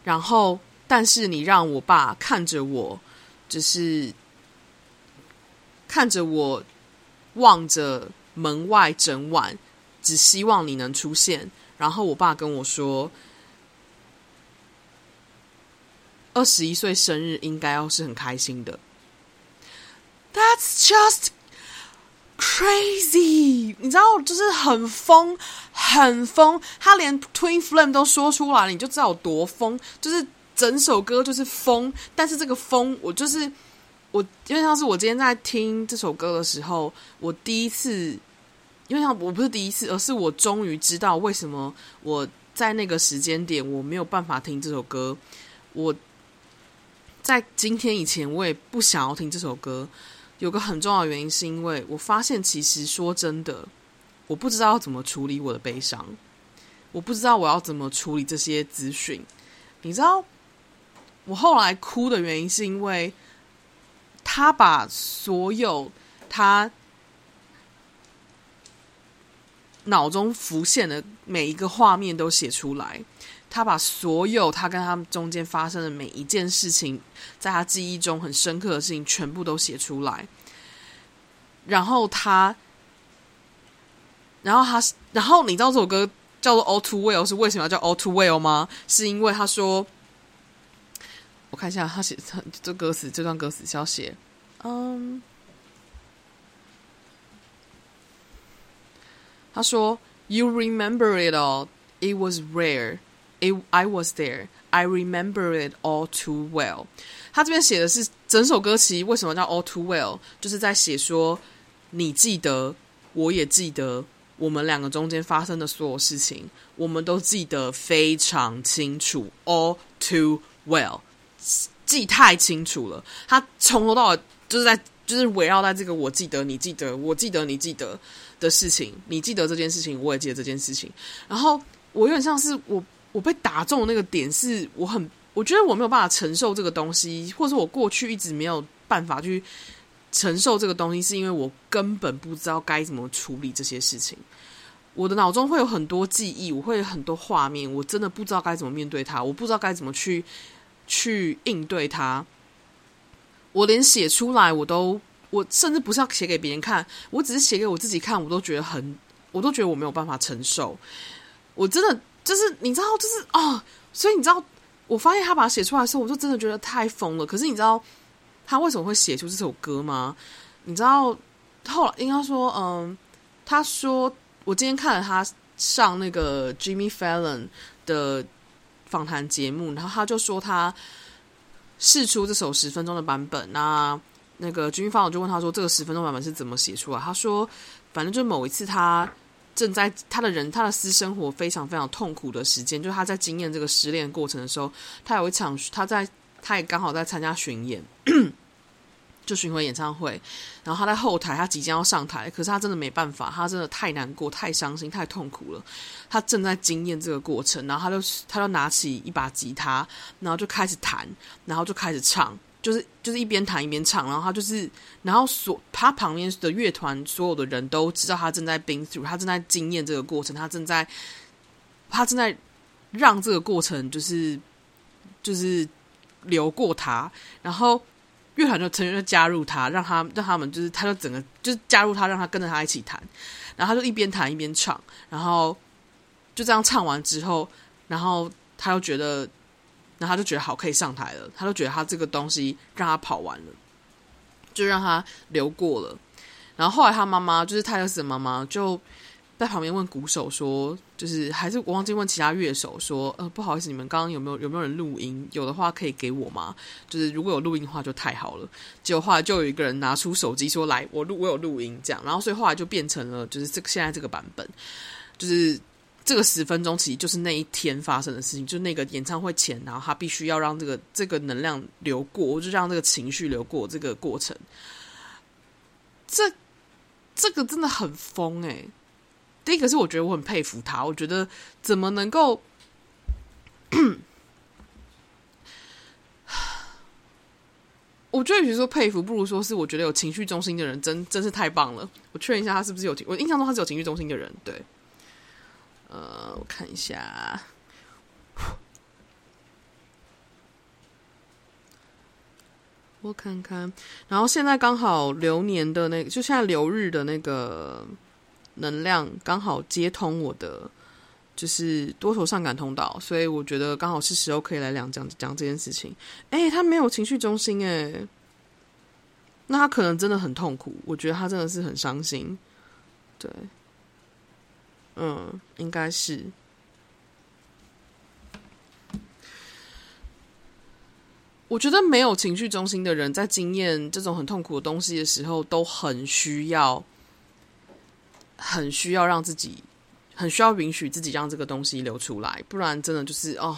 然后，但是你让我爸看着我，就是看着我望着门外整晚，只希望你能出现。然后我爸跟我说，二十一岁生日应该要是很开心的。That's just crazy，你知道，就是很疯，很疯。他连 Twin Flame 都说出来了，你就知道有多疯。就是整首歌就是疯，但是这个疯，我就是我，因为像是我今天在听这首歌的时候，我第一次，因为像我不是第一次，而是我终于知道为什么我在那个时间点我没有办法听这首歌。我在今天以前，我也不想要听这首歌。有个很重要的原因，是因为我发现，其实说真的，我不知道要怎么处理我的悲伤，我不知道我要怎么处理这些资讯。你知道，我后来哭的原因，是因为他把所有他脑中浮现的每一个画面都写出来。他把所有他跟他们中间发生的每一件事情，在他记忆中很深刻的事情，全部都写出来。然后他，然后他，然后你知道这首歌叫做《All Too Well》是为什么要叫《All Too Well》吗？是因为他说，我看一下他写他这歌词，这段歌词是要写，嗯，他说：“You remember it all. It was rare.” I was there. I remember it all too well. 他这边写的是整首歌词为什么叫 all too well，就是在写说你记得，我也记得我们两个中间发生的所有事情，我们都记得非常清楚。all too well，记太清楚了。他从头到尾就是在就是围绕在这个我记得你记得我记得你记得的事情，你记得这件事情，我也记得这件事情。然后我有点像是我。我被打中的那个点是，我很我觉得我没有办法承受这个东西，或者我过去一直没有办法去承受这个东西，是因为我根本不知道该怎么处理这些事情。我的脑中会有很多记忆，我会有很多画面，我真的不知道该怎么面对它，我不知道该怎么去去应对它。我连写出来我都，我甚至不是要写给别人看，我只是写给我自己看，我都觉得很，我都觉得我没有办法承受。我真的。就是你知道，就是、哦，所以你知道，我发现他把它写出来的时候，我就真的觉得太疯了。可是你知道他为什么会写出这首歌吗？你知道后来应该说，嗯，他说我今天看了他上那个 Jimmy Fallon 的访谈节目，然后他就说他试出这首十分钟的版本。那那个 Jimmy Fallon 就问他说，这个十分钟版本是怎么写出来？他说，反正就某一次他。正在他的人，他的私生活非常非常痛苦的时间，就是他在经验这个失恋过程的时候，他有一场，他在他也刚好在参加巡演，就巡回演唱会，然后他在后台，他即将要上台，可是他真的没办法，他真的太难过、太伤心、太痛苦了，他正在经验这个过程，然后他就他就拿起一把吉他，然后就开始弹，然后就开始唱。就是就是一边弹一边唱，然后他就是，然后所他旁边的乐团所有的人都知道他正在 been through，他正在经验这个过程，他正在他正在让这个过程就是就是流过他，然后乐团的成员就加入他，让他让他们就是他就整个就是加入他，让他跟着他一起弹，然后他就一边弹一边唱，然后就这样唱完之后，然后他又觉得，然后他就觉得好，可以上台了。他就觉得他这个东西让他跑完了，就让他留过了。然后后来他妈妈，就是泰勒斯的妈妈，就在旁边问鼓手说：“就是还是我忘记问其他乐手说，呃，不好意思，你们刚刚有没有有没有人录音？有的话可以给我吗？就是如果有录音的话就太好了。”结果后来就有一个人拿出手机说：“来，我录，我有录音。”这样，然后所以后来就变成了就是这个现在这个版本，就是这个十分钟其实就是那一天发生的事情，就那个演唱会前，然后他必须要让这个这个能量流过，我就让这个情绪流过这个过程。这这个真的很疯诶、欸。第一个是我觉得我很佩服他，我觉得怎么能够，我觉得与其说佩服，不如说是我觉得有情绪中心的人真真是太棒了。我确认一下，他是不是有？我印象中他是有情绪中心的人。对，呃，我看一下，我看看，然后现在刚好流年的那个，就现在流日的那个。能量刚好接通我的就是多愁善感通道，所以我觉得刚好是时候可以来讲讲讲这件事情。哎，他没有情绪中心哎，那他可能真的很痛苦。我觉得他真的是很伤心。对，嗯，应该是。我觉得没有情绪中心的人在经验这种很痛苦的东西的时候，都很需要。很需要让自己，很需要允许自己让这个东西流出来，不然真的就是哦，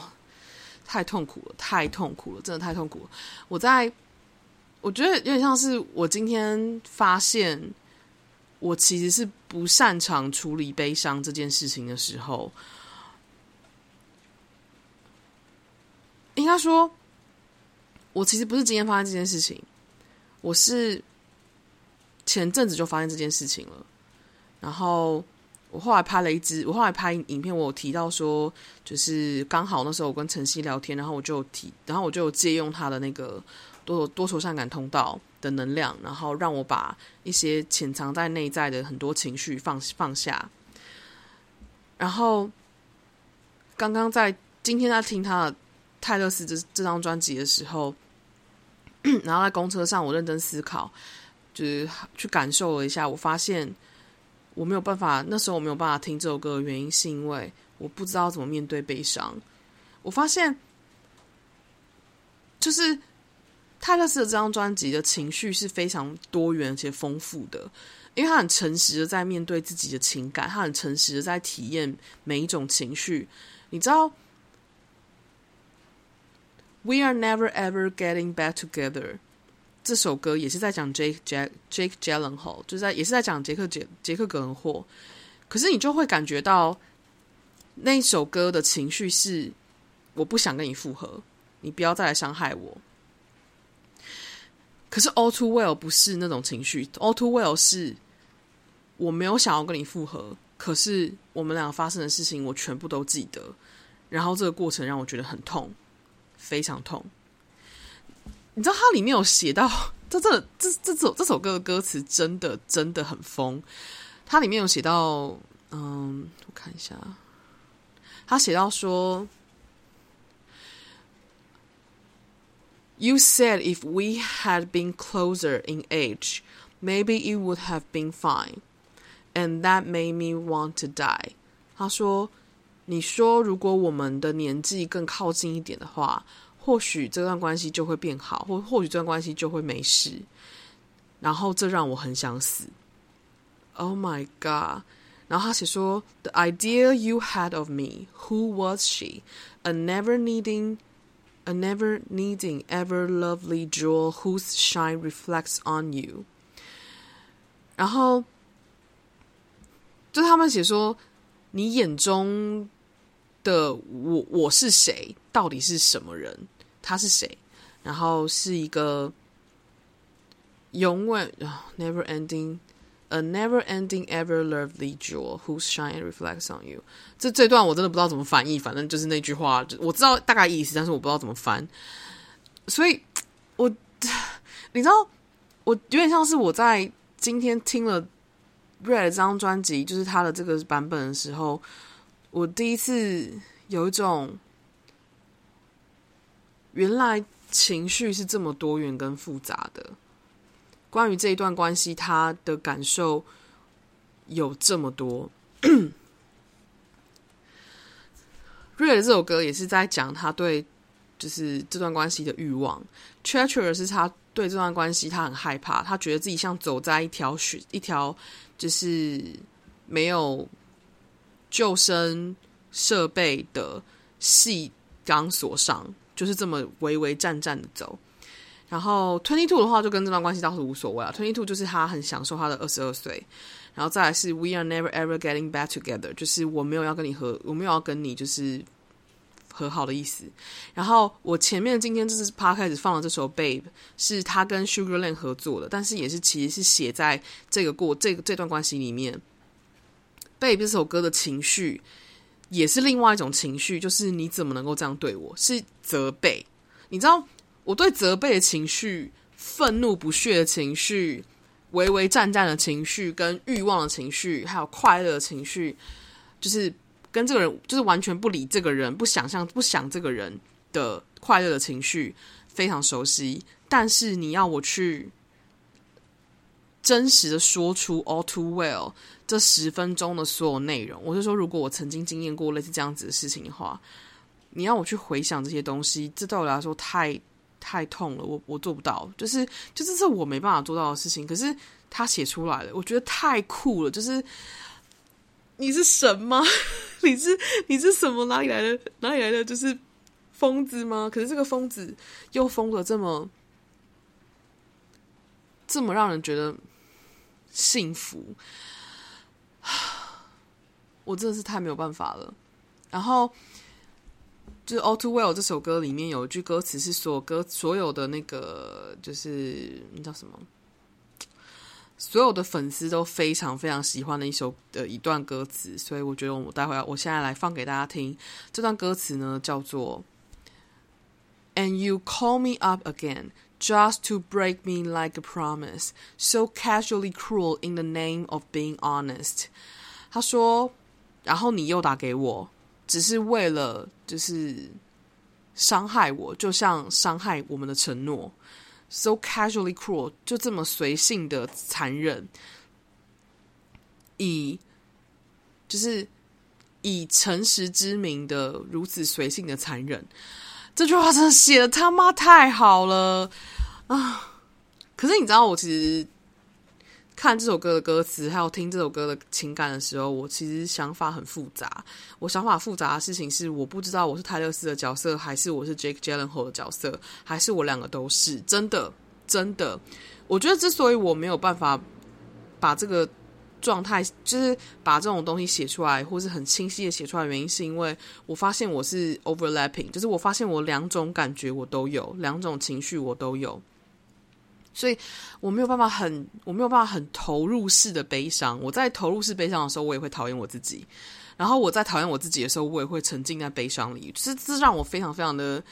太痛苦了，太痛苦了，真的太痛苦了。我在，我觉得有点像是我今天发现，我其实是不擅长处理悲伤这件事情的时候，应该说，我其实不是今天发现这件事情，我是前阵子就发现这件事情了。然后我后来拍了一支，我后来拍影片，我有提到说，就是刚好那时候我跟晨曦聊天，然后我就提，然后我就借用他的那个多多愁善感通道的能量，然后让我把一些潜藏在内在的很多情绪放放下。然后刚刚在今天在听他的泰勒斯这这张专辑的时候，然后在公车上我认真思考，就是去感受了一下，我发现。我没有办法，那时候我没有办法听这首歌的原因，是因为我不知道怎么面对悲伤。我发现，就是泰勒斯的这张专辑的情绪是非常多元且丰富的，因为他很诚实的在面对自己的情感，他很诚实的在体验每一种情绪。你知道，We are never ever getting back together。这首歌也是在讲 Jake Jack Jake Gyllenhaal，就在也是在讲杰克杰杰克葛伦霍。可是你就会感觉到那首歌的情绪是我不想跟你复合，你不要再来伤害我。可是 All Too Well 不是那种情绪，All Too Well 是我没有想要跟你复合，可是我们俩发生的事情我全部都记得，然后这个过程让我觉得很痛，非常痛。你知道它里面有写到，这这这这首这首歌的歌词真的真的很疯。它里面有写到，嗯，我看一下，他写到说 ，You said if we had been closer in age, maybe it would have been fine, and that made me want to die。他说，你说如果我们的年纪更靠近一点的话。或许这段关系就会变好，或或许这段关系就会没事，然后这让我很想死。Oh my god！然后他写说：“The idea you had of me, who was she? A never needing, a never needing, ever lovely jewel whose shine reflects on you。”然后就他们写说：“你眼中的我，我是谁？到底是什么人？”他是谁？然后是一个永远，never ending A never ending ever lovely jewel whose shine reflects on you。这这段我真的不知道怎么翻译，反正就是那句话，我知道大概意思，但是我不知道怎么翻。所以，我 你知道，我有点像是我在今天听了 Red 这张专辑，就是他的这个版本的时候，我第一次有一种原来情绪是这么多元跟复杂的。关于这一段关系，他的感受有这么多。Red 这首歌也是在讲他对就是这段关系的欲望。Treacher 是他对这段关系他很害怕，他觉得自己像走在一条血一条就是没有救生设备的细钢索上，就是这么巍巍战战的走。然后 Twenty Two 的话就跟这段关系倒是无所谓啊。Twenty Two 就是他很享受他的二十二岁。然后再来是 We are never ever getting back together，就是我没有要跟你和，我没有要跟你就是和好的意思。然后我前面今天就是趴开始放的这首 Babe，是他跟 Sugarland 合作的，但是也是其实是写在这个过这个这段关系里面。Babe 这首歌的情绪也是另外一种情绪，就是你怎么能够这样对我？是责备。你知道我对责备的情绪、愤怒不屑的情绪。微微战战的情绪，跟欲望的情绪，还有快乐的情绪，就是跟这个人，就是完全不理这个人，不想象，不想这个人的快乐的情绪，非常熟悉。但是你要我去真实的说出 all too well 这十分钟的所有内容，我就说，如果我曾经经验过类似这样子的事情的话，你要我去回想这些东西，这对我来说太。太痛了，我我做不到，就是就是这是我没办法做到的事情。可是他写出来了，我觉得太酷了。就是你是神吗？你是你是什么？哪里来的？哪里来的？就是疯子吗？可是这个疯子又疯的这么这么让人觉得幸福，我真的是太没有办法了。然后。就是《All Too Well》这首歌里面有一句歌词是所歌所有的那个就是你叫什么？所有的粉丝都非常非常喜欢的一首的一段歌词，所以我觉得我待会我现在来放给大家听。这段歌词呢叫做 “And you call me up again just to break me like a promise, so casually cruel in the name of being honest。”他说，然后你又打给我。只是为了就是伤害我，就像伤害我们的承诺，so casually cruel，就这么随性的残忍，以就是以诚实之名的如此随性的残忍，这句话真的写的他妈太好了啊！可是你知道，我其实。看这首歌的歌词，还有听这首歌的情感的时候，我其实想法很复杂。我想法复杂的事情是，我不知道我是泰勒斯的角色，还是我是 Jake Gyllenhaal 的角色，还是我两个都是。真的，真的，我觉得之所以我没有办法把这个状态，就是把这种东西写出来，或是很清晰的写出来，原因是因为我发现我是 overlapping，就是我发现我两种感觉我都有，两种情绪我都有。所以我没有办法很，我没有办法很投入式的悲伤。我在投入式悲伤的时候，我也会讨厌我自己。然后我在讨厌我自己的时候，我也会沉浸在悲伤里。这这让我非常非常的，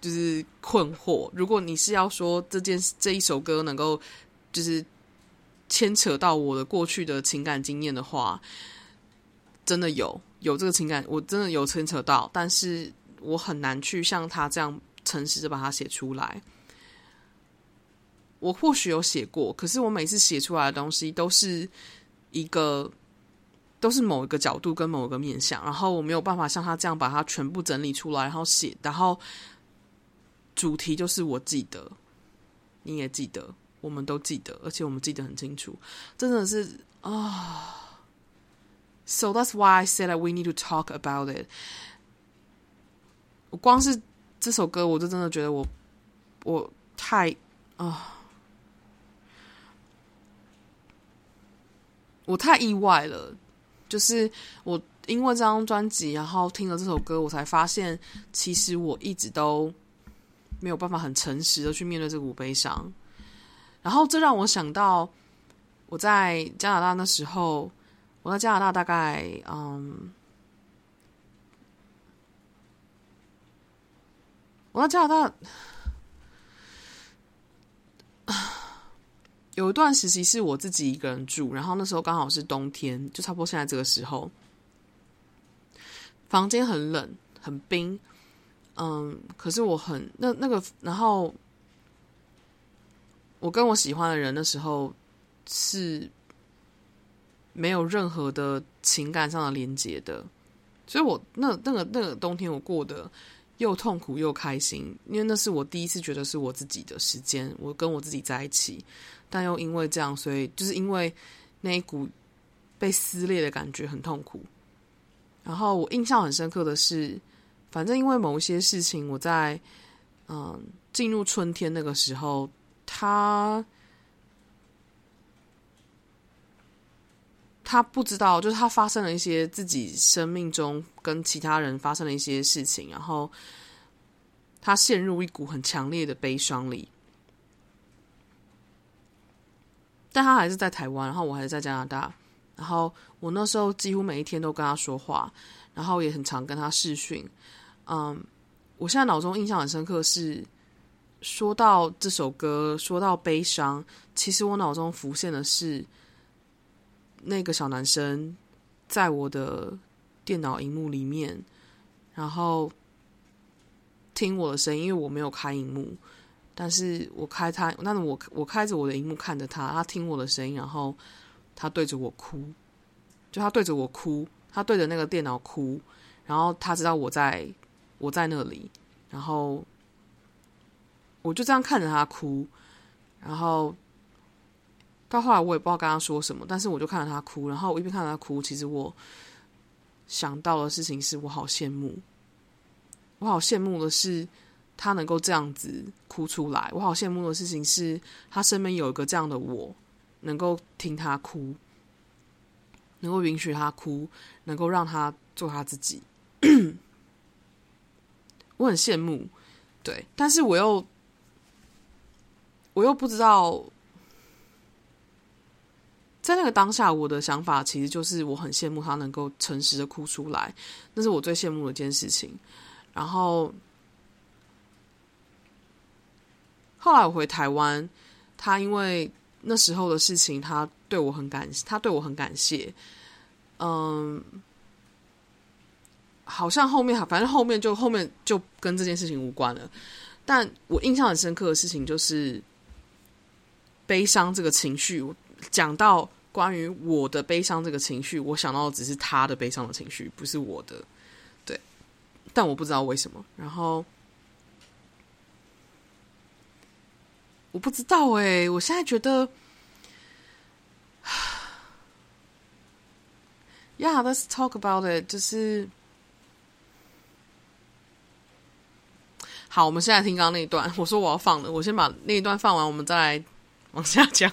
就是困惑。如果你是要说这件这一首歌能够就是牵扯到我的过去的情感经验的话，真的有有这个情感，我真的有牵扯到，但是我很难去像他这样诚实的把它写出来。我或许有写过，可是我每次写出来的东西都是一个，都是某一个角度跟某一个面向，然后我没有办法像他这样把它全部整理出来，然后写，然后主题就是我记得，你也记得，我们都记得，而且我们记得很清楚，真的是啊。So that's why I said that we need to talk about it。我光是这首歌，我就真的觉得我我太啊。我太意外了，就是我因为这张专辑，然后听了这首歌，我才发现，其实我一直都没有办法很诚实的去面对这股悲伤。然后这让我想到，我在加拿大那时候，我在加拿大大概嗯，我在加拿大。有一段时期是我自己一个人住，然后那时候刚好是冬天，就差不多现在这个时候。房间很冷，很冰。嗯，可是我很那那个，然后我跟我喜欢的人的时候是没有任何的情感上的连接的，所以我那那个那个冬天我过得又痛苦又开心，因为那是我第一次觉得是我自己的时间，我跟我自己在一起，但又因为这样，所以就是因为那一股被撕裂的感觉很痛苦。然后我印象很深刻的是。反正因为某一些事情，我在嗯进入春天那个时候，他他不知道，就是他发生了一些自己生命中跟其他人发生了一些事情，然后他陷入一股很强烈的悲伤里。但他还是在台湾，然后我还是在加拿大，然后我那时候几乎每一天都跟他说话，然后也很常跟他视讯。嗯，我现在脑中印象很深刻是，说到这首歌，说到悲伤，其实我脑中浮现的是那个小男生在我的电脑荧幕里面，然后听我的声音，因为我没有开荧幕，但是我开他，那我我开着我的荧幕看着他，他听我的声音，然后他对着我哭，就他对着我哭，他对着那个电脑哭，然后他知道我在。我在那里，然后我就这样看着他哭，然后到后来我也不知道跟他说什么，但是我就看着他哭，然后我一边看着他哭，其实我想到的事情是我好羡慕，我好羡慕的是他能够这样子哭出来，我好羡慕的事情是他身边有一个这样的我，能够听他哭，能够允许他哭，能够让他做他自己。我很羡慕，对，但是我又我又不知道，在那个当下，我的想法其实就是我很羡慕他能够诚实的哭出来，那是我最羡慕的一件事情。然后后来我回台湾，他因为那时候的事情，他对我很感，他对我很感谢，嗯。好像后面，反正后面就后面就跟这件事情无关了。但我印象很深刻的事情就是悲伤这个情绪。讲到关于我的悲伤这个情绪，我想到的只是他的悲伤的情绪，不是我的。对，但我不知道为什么。然后我不知道哎、我现在觉得，Yeah，let's talk about it，就是。好，我们现在听刚刚那一段。我说我要放的，我先把那一段放完，我们再来往下讲。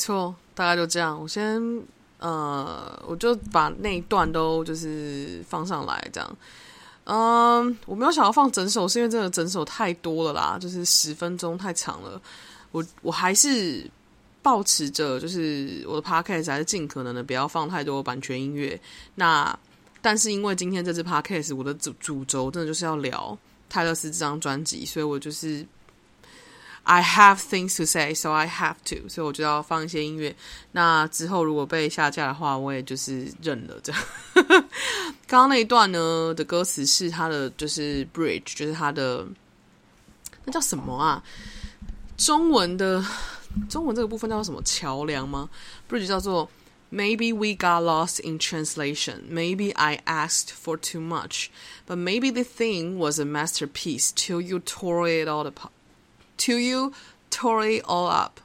错，大概就这样。我先呃，我就把那一段都就是放上来，这样。嗯、我没有想要放整首，是因为这个整首太多了啦，就是十分钟太长了。我我还是保持着，就是我的 podcast 还是尽可能的不要放太多版权音乐。那但是因为今天这支 podcast 我的主主轴真的就是要聊泰勒斯这张专辑，所以我就是。I have things to say, so I have to，所以我就要放一些音乐。那之后如果被下架的话，我也就是认了这样。刚刚那一段呢的歌词是他的，就是 bridge，就是他的那叫什么啊？中文的中文这个部分叫做什么？桥梁吗？bridge 叫做 Maybe we got lost in translation. Maybe I asked for too much, but maybe the thing was a masterpiece till you tore it all apart. To you, tore it all up.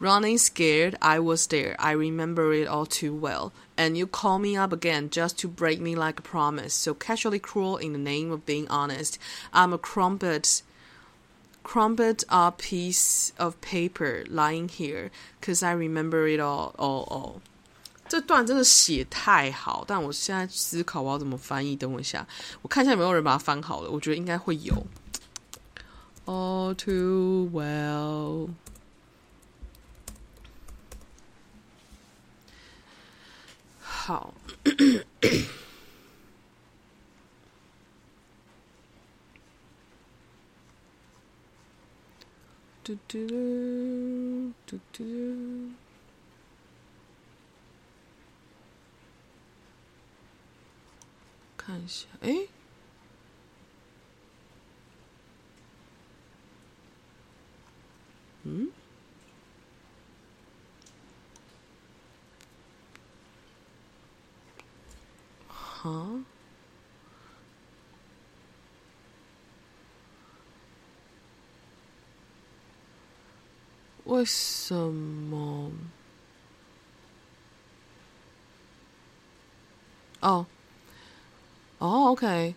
Running scared, I was there. I remember it all too well. And you call me up again just to break me like a promise. So casually cruel in the name of being honest. I'm a crumpled, crumpled up piece of paper lying here. Cause I remember it all, all, all. 这段真的写太好，但我现在思考我要怎么翻译。等我一下，我看一下有没有人把它翻好了。我觉得应该会有。 All too well。好。嘟嘟嘟嘟嘟。看一下，哎，嗯，哈，为什么？哦。哦、oh，OK。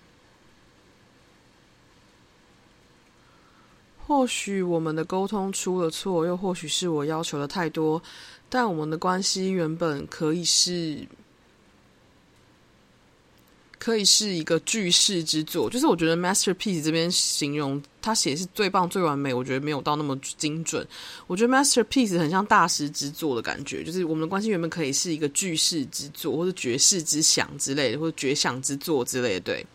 或许我们的沟通出了错，又或许是我要求的太多，但我们的关系原本可以是。可以是一个巨世之作，就是我觉得 masterpiece 这边形容他写是最棒、最完美，我觉得没有到那么精准。我觉得 masterpiece 很像大师之作的感觉，就是我们的关系原本可以是一个巨世之作，或者绝世之响之类的，或者绝响之作之类的。对，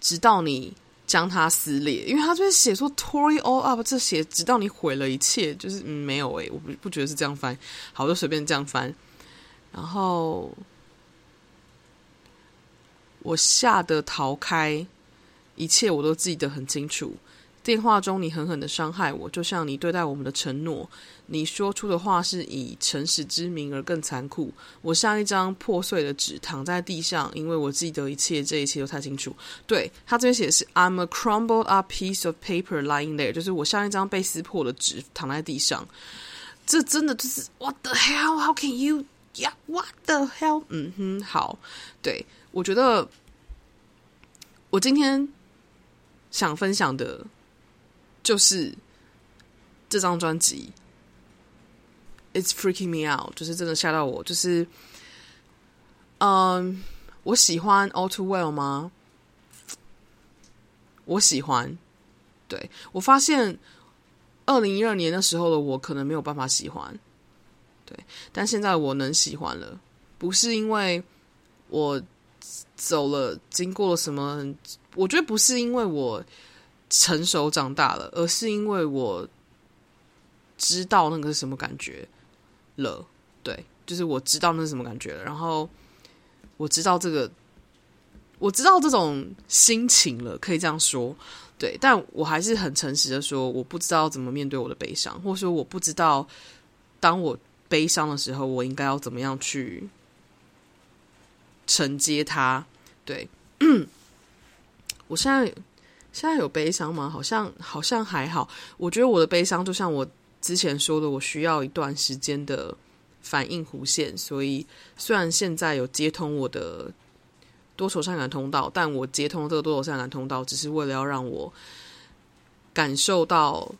直到你将它撕裂，因为他这边写说 “Tory all up，这写直到你毁了一切，就是嗯没有诶、我不不觉得是这样翻，好，就随便这样翻，然后。我吓得逃开，一切我都记得很清楚。电话中你狠狠的伤害我，就像你对待我们的承诺。你说出的话是以诚实之名而更残酷。我像一张破碎的纸躺在地上，因为我记得一切，这一切都太清楚。对，他这边写的是 "I'm a crumbled up piece of paper lying there"，就是我像一张被撕破的纸躺在地上。这真的就是 What the hell? How can you? Yeah, what the hell? 嗯哼，好，对。我觉得，我今天想分享的，就是这张专辑。It's freaking me out，就是真的吓到我。就是，嗯，我喜欢 All Too Well 吗？我喜欢。对，我发现，二零一二年的时候的我，可能没有办法喜欢。对，但现在我能喜欢了，不是因为我。走了，经过了什么？我觉得不是因为我成熟长大了，而是因为我知道那个是什么感觉了。对，就是我知道那是什么感觉了。然后我知道这个，我知道这种心情了，可以这样说。对，但我还是很诚实的说，我不知道怎么面对我的悲伤，或者说我不知道当我悲伤的时候，我应该要怎么样去。承接它，对，我现在现在有悲伤吗？好像好像还好。我觉得我的悲伤就像我之前说的，我需要一段时间的反应弧线。所以虽然现在有接通我的多愁善感通道，但我接通这个多愁善感通道，只是为了要让我感受到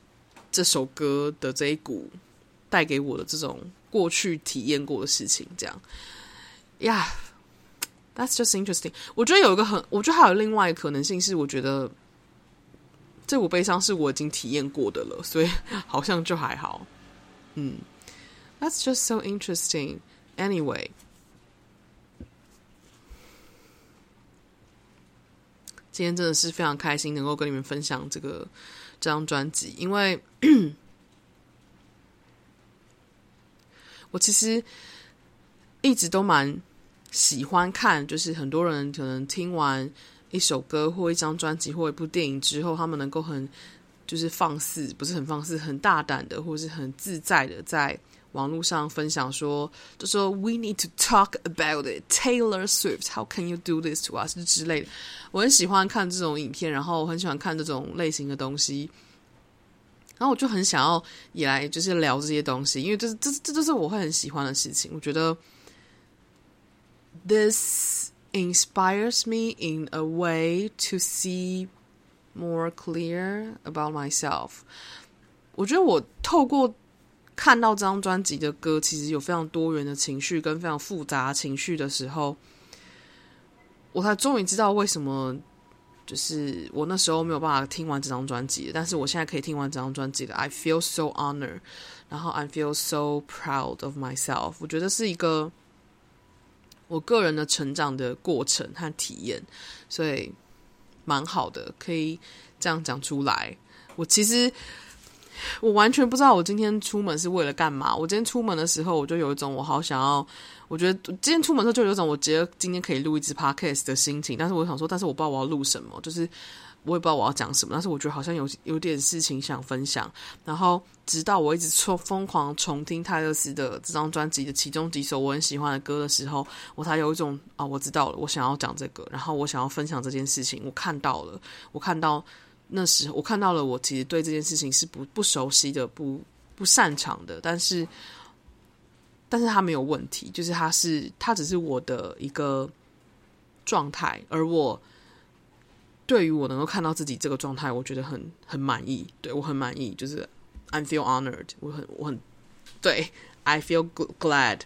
这首歌的这一股带给我的这种过去体验过的事情。这样呀。Yeah. That's just interesting。我觉得有一个很，我觉得还有另外一个可能性是，我觉得这股悲伤是我已经体验过的了，所以 好像就还好。嗯，That's just so interesting. Anyway，今天真的是非常开心能够跟你们分享这个这张专辑，因为我其实一直都蛮。喜欢看，就是很多人可能听完一首歌或一张专辑或一部电影之后，他们能够很就是放肆，不是很放肆，很大胆的，或是很自在的，在网络上分享说，就说 We need to talk about it. Taylor Swift, how can you do this to us? 之类的。我很喜欢看这种影片，然后我很喜欢看这种类型的东西。然后我就很想要也来就是聊这些东西，因为这这这就是我会很喜欢的事情。我觉得 this inspires me in a way to see more clear about myself。我觉得我透过看到这张专辑的歌，其实有非常多元的情绪跟非常复杂的情绪的时候，我才终于知道为什么。就是我那时候没有办法听完这张专辑，但是我现在可以听完这张专辑的。I feel so honored，然后 I feel so proud of myself。我觉得是一个我个人的成长的过程和体验，所以蛮好的，可以这样讲出来。我其实。我完全不知道我今天出门是为了干嘛。我今天出门的时候，我就有一种我好想要，我觉得今天出门的时候就有一种我觉得今天可以录一支 podcast 的心情。但是我想说，但是我不知道我要录什么，就是我也不知道我要讲什么。但是我觉得好像有有点事情想分享。然后直到我一直重疯狂重听泰勒斯的这张专辑的其中几首我很喜欢的歌的时候，我才有一种啊，我知道了，我想要讲这个，然后我想要分享这件事情。我看到了，我看到。那时我看到了，我其实对这件事情是不不熟悉的，不不擅长的，但是，但是他没有问题，就是他是他只是我的一个状态，而我对于我能够看到自己这个状态，我觉得很很满意，对我很满意，就是 I feel honored，我很我很对 I feel glad。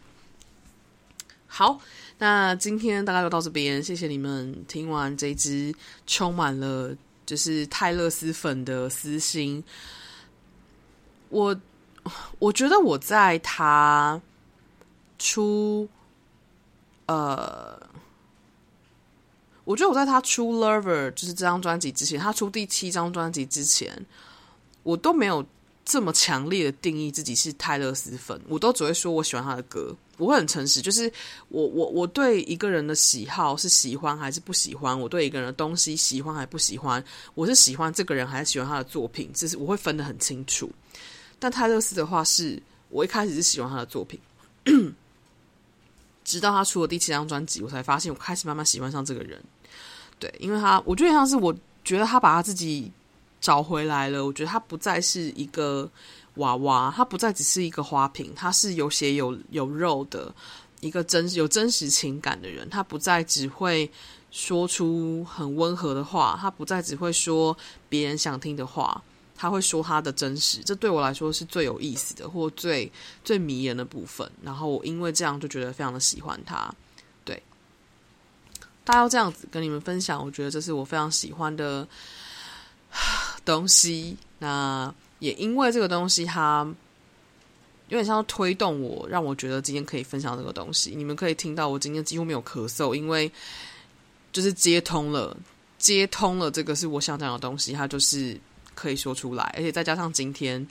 好，那今天大概就到这边，谢谢你们听完这支充满了。就是泰勒斯粉的私心，我我觉得我在他出呃，我觉得我在他出 Lover 就是这张专辑之前，他出第七张专辑之前，我都没有这么强烈的定义自己是泰勒斯粉，我都只会说我喜欢他的歌。我会很诚实，就是我我我对一个人的喜好是喜欢还是不喜欢，我对一个人的东西喜欢还不喜欢，我是喜欢这个人还是喜欢他的作品，这是我会分得很清楚。但泰勒斯的话，是我一开始是喜欢他的作品，直到他出了第七张专辑，我才发现我开始慢慢喜欢上这个人。对，因为他我觉得像是我觉得他把他自己找回来了，我觉得他不再是一个。娃娃，他不再只是一个花瓶，他是有血有有肉的一个真有真实情感的人。他不再只会说出很温和的话，他不再只会说别人想听的话，他会说他的真实。这对我来说是最有意思的，或最最迷人的部分。然后我因为这样就觉得非常的喜欢他。他，要这样子跟你们分享，我觉得这是我非常喜欢的 东西。那。也因为这个东西，它有点像推动我，让我觉得今天可以分享这个东西。你们可以听到我今天几乎没有咳嗽，因为就是接通了，接通了。这个是我想讲的东西，它就是可以说出来，而且再加上今天，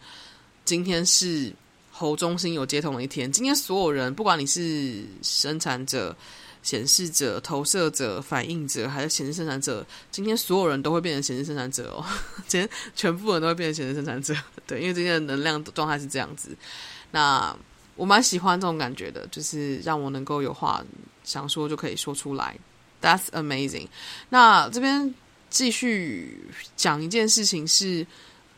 今天是喉中心有接通的一天。今天所有人，不管你是生产者。显示者、投射者、反应者，还是显示生产者？今天所有人都会变成显示生产者哦！今天全部人都会变成显示生产者，对，因为今天的能量状态是这样子。那我蛮喜欢这种感觉的，就是让我能够有话想说就可以说出来。That's amazing。那这边继续讲一件事情是，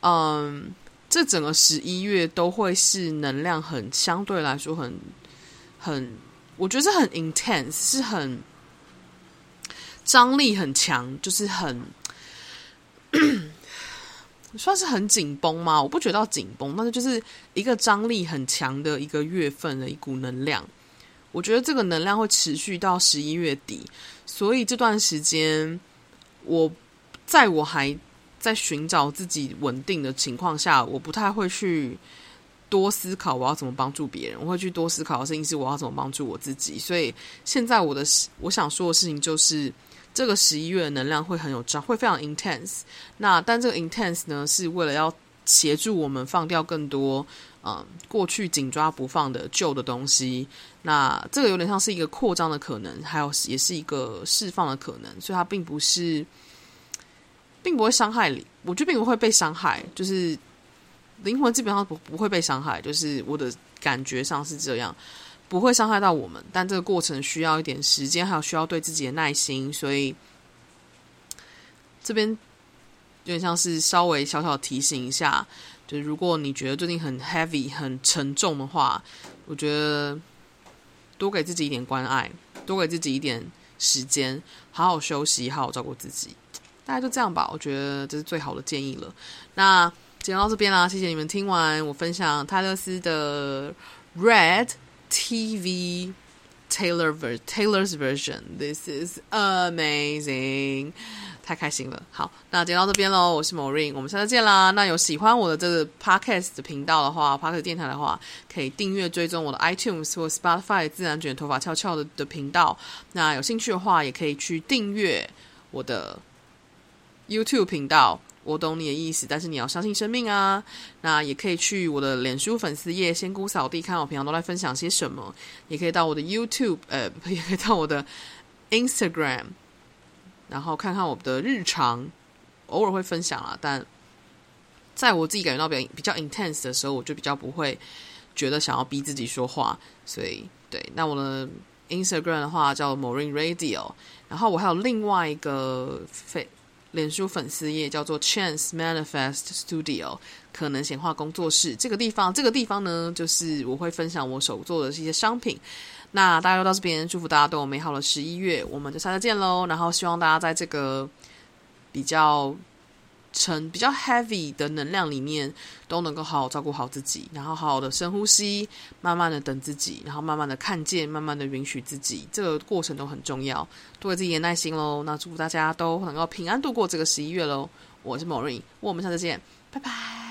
嗯，这整个十一月都会是能量很相对来说很很。我觉得是很 intense，是很张力很强，就是很 算是很紧绷吗？我不觉得紧绷，但是就是一个张力很强的一个月份的一股能量。我觉得这个能量会持续到十一月底，所以这段时间我在我还在寻找自己稳定的情况下，我不太会去。多思考我要怎么帮助别人，我会去多思考的事情是我要怎么帮助我自己。所以现在我的我想说的事情就是，这个十一月的能量会很有张，会非常 intense。那但这个 intense 呢，是为了要协助我们放掉更多嗯过去紧抓不放的旧的东西。那这个有点像是一个扩张的可能，还有也是一个释放的可能。所以它并不是，并不会伤害你，我觉得并不会被伤害，就是。灵魂基本上不不会被伤害，就是我的感觉上是这样，不会伤害到我们。但这个过程需要一点时间，还有需要对自己的耐心。所以这边有点像是稍微小小提醒一下，就是如果你觉得最近很 heavy、很沉重的话，我觉得多给自己一点关爱，多给自己一点时间，好好休息，好好照顾自己。大概就这样吧，我觉得这是最好的建议了。那今天到这边啦，谢谢你们听完我分享泰勒斯的 Red TV Taylor ver Taylor's version。This is amazing，太开心了。好，那今天到这边喽，我是 Maureen，我们下次见啦。那有喜欢我的这个 Podcast 的频道的话，Podcast 电台的话，可以订阅追踪我的 iTunes 或 Spotify 自然卷头发翘翘的的频道。那有兴趣的话，也可以去订阅我的。YouTube 频道，我懂你的意思，但是你要相信生命啊！那也可以去我的脸书粉丝页仙姑扫地，看我平常都在分享些什么。也可以到我的 YouTube，呃，也可以到我的 Instagram，然后看看我的日常，偶尔会分享啊。但在我自己感觉到比较比较 intense 的时候，我就比较不会觉得想要逼自己说话。所以，对，那我的 Instagram 的话叫 Maureen Radio，然后我还有另外一个非。脸书粉丝页叫做 Chance Manifest Studio，可能显化工作室。这个地方，这个地方呢，就是我会分享我手做的一些商品。那大家到这边，祝福大家都有美好的十一月，我们就下次见喽。然后希望大家在这个比较。成比较 heavy 的能量里面，都能够好好照顾好自己，然后好好的深呼吸，慢慢的等自己，然后慢慢的看见，慢慢的允许自己，这个过程都很重要，多给自己点耐心喽。那祝福大家都能够平安度过这个十一月喽。我是莫瑞我们下次见，拜拜。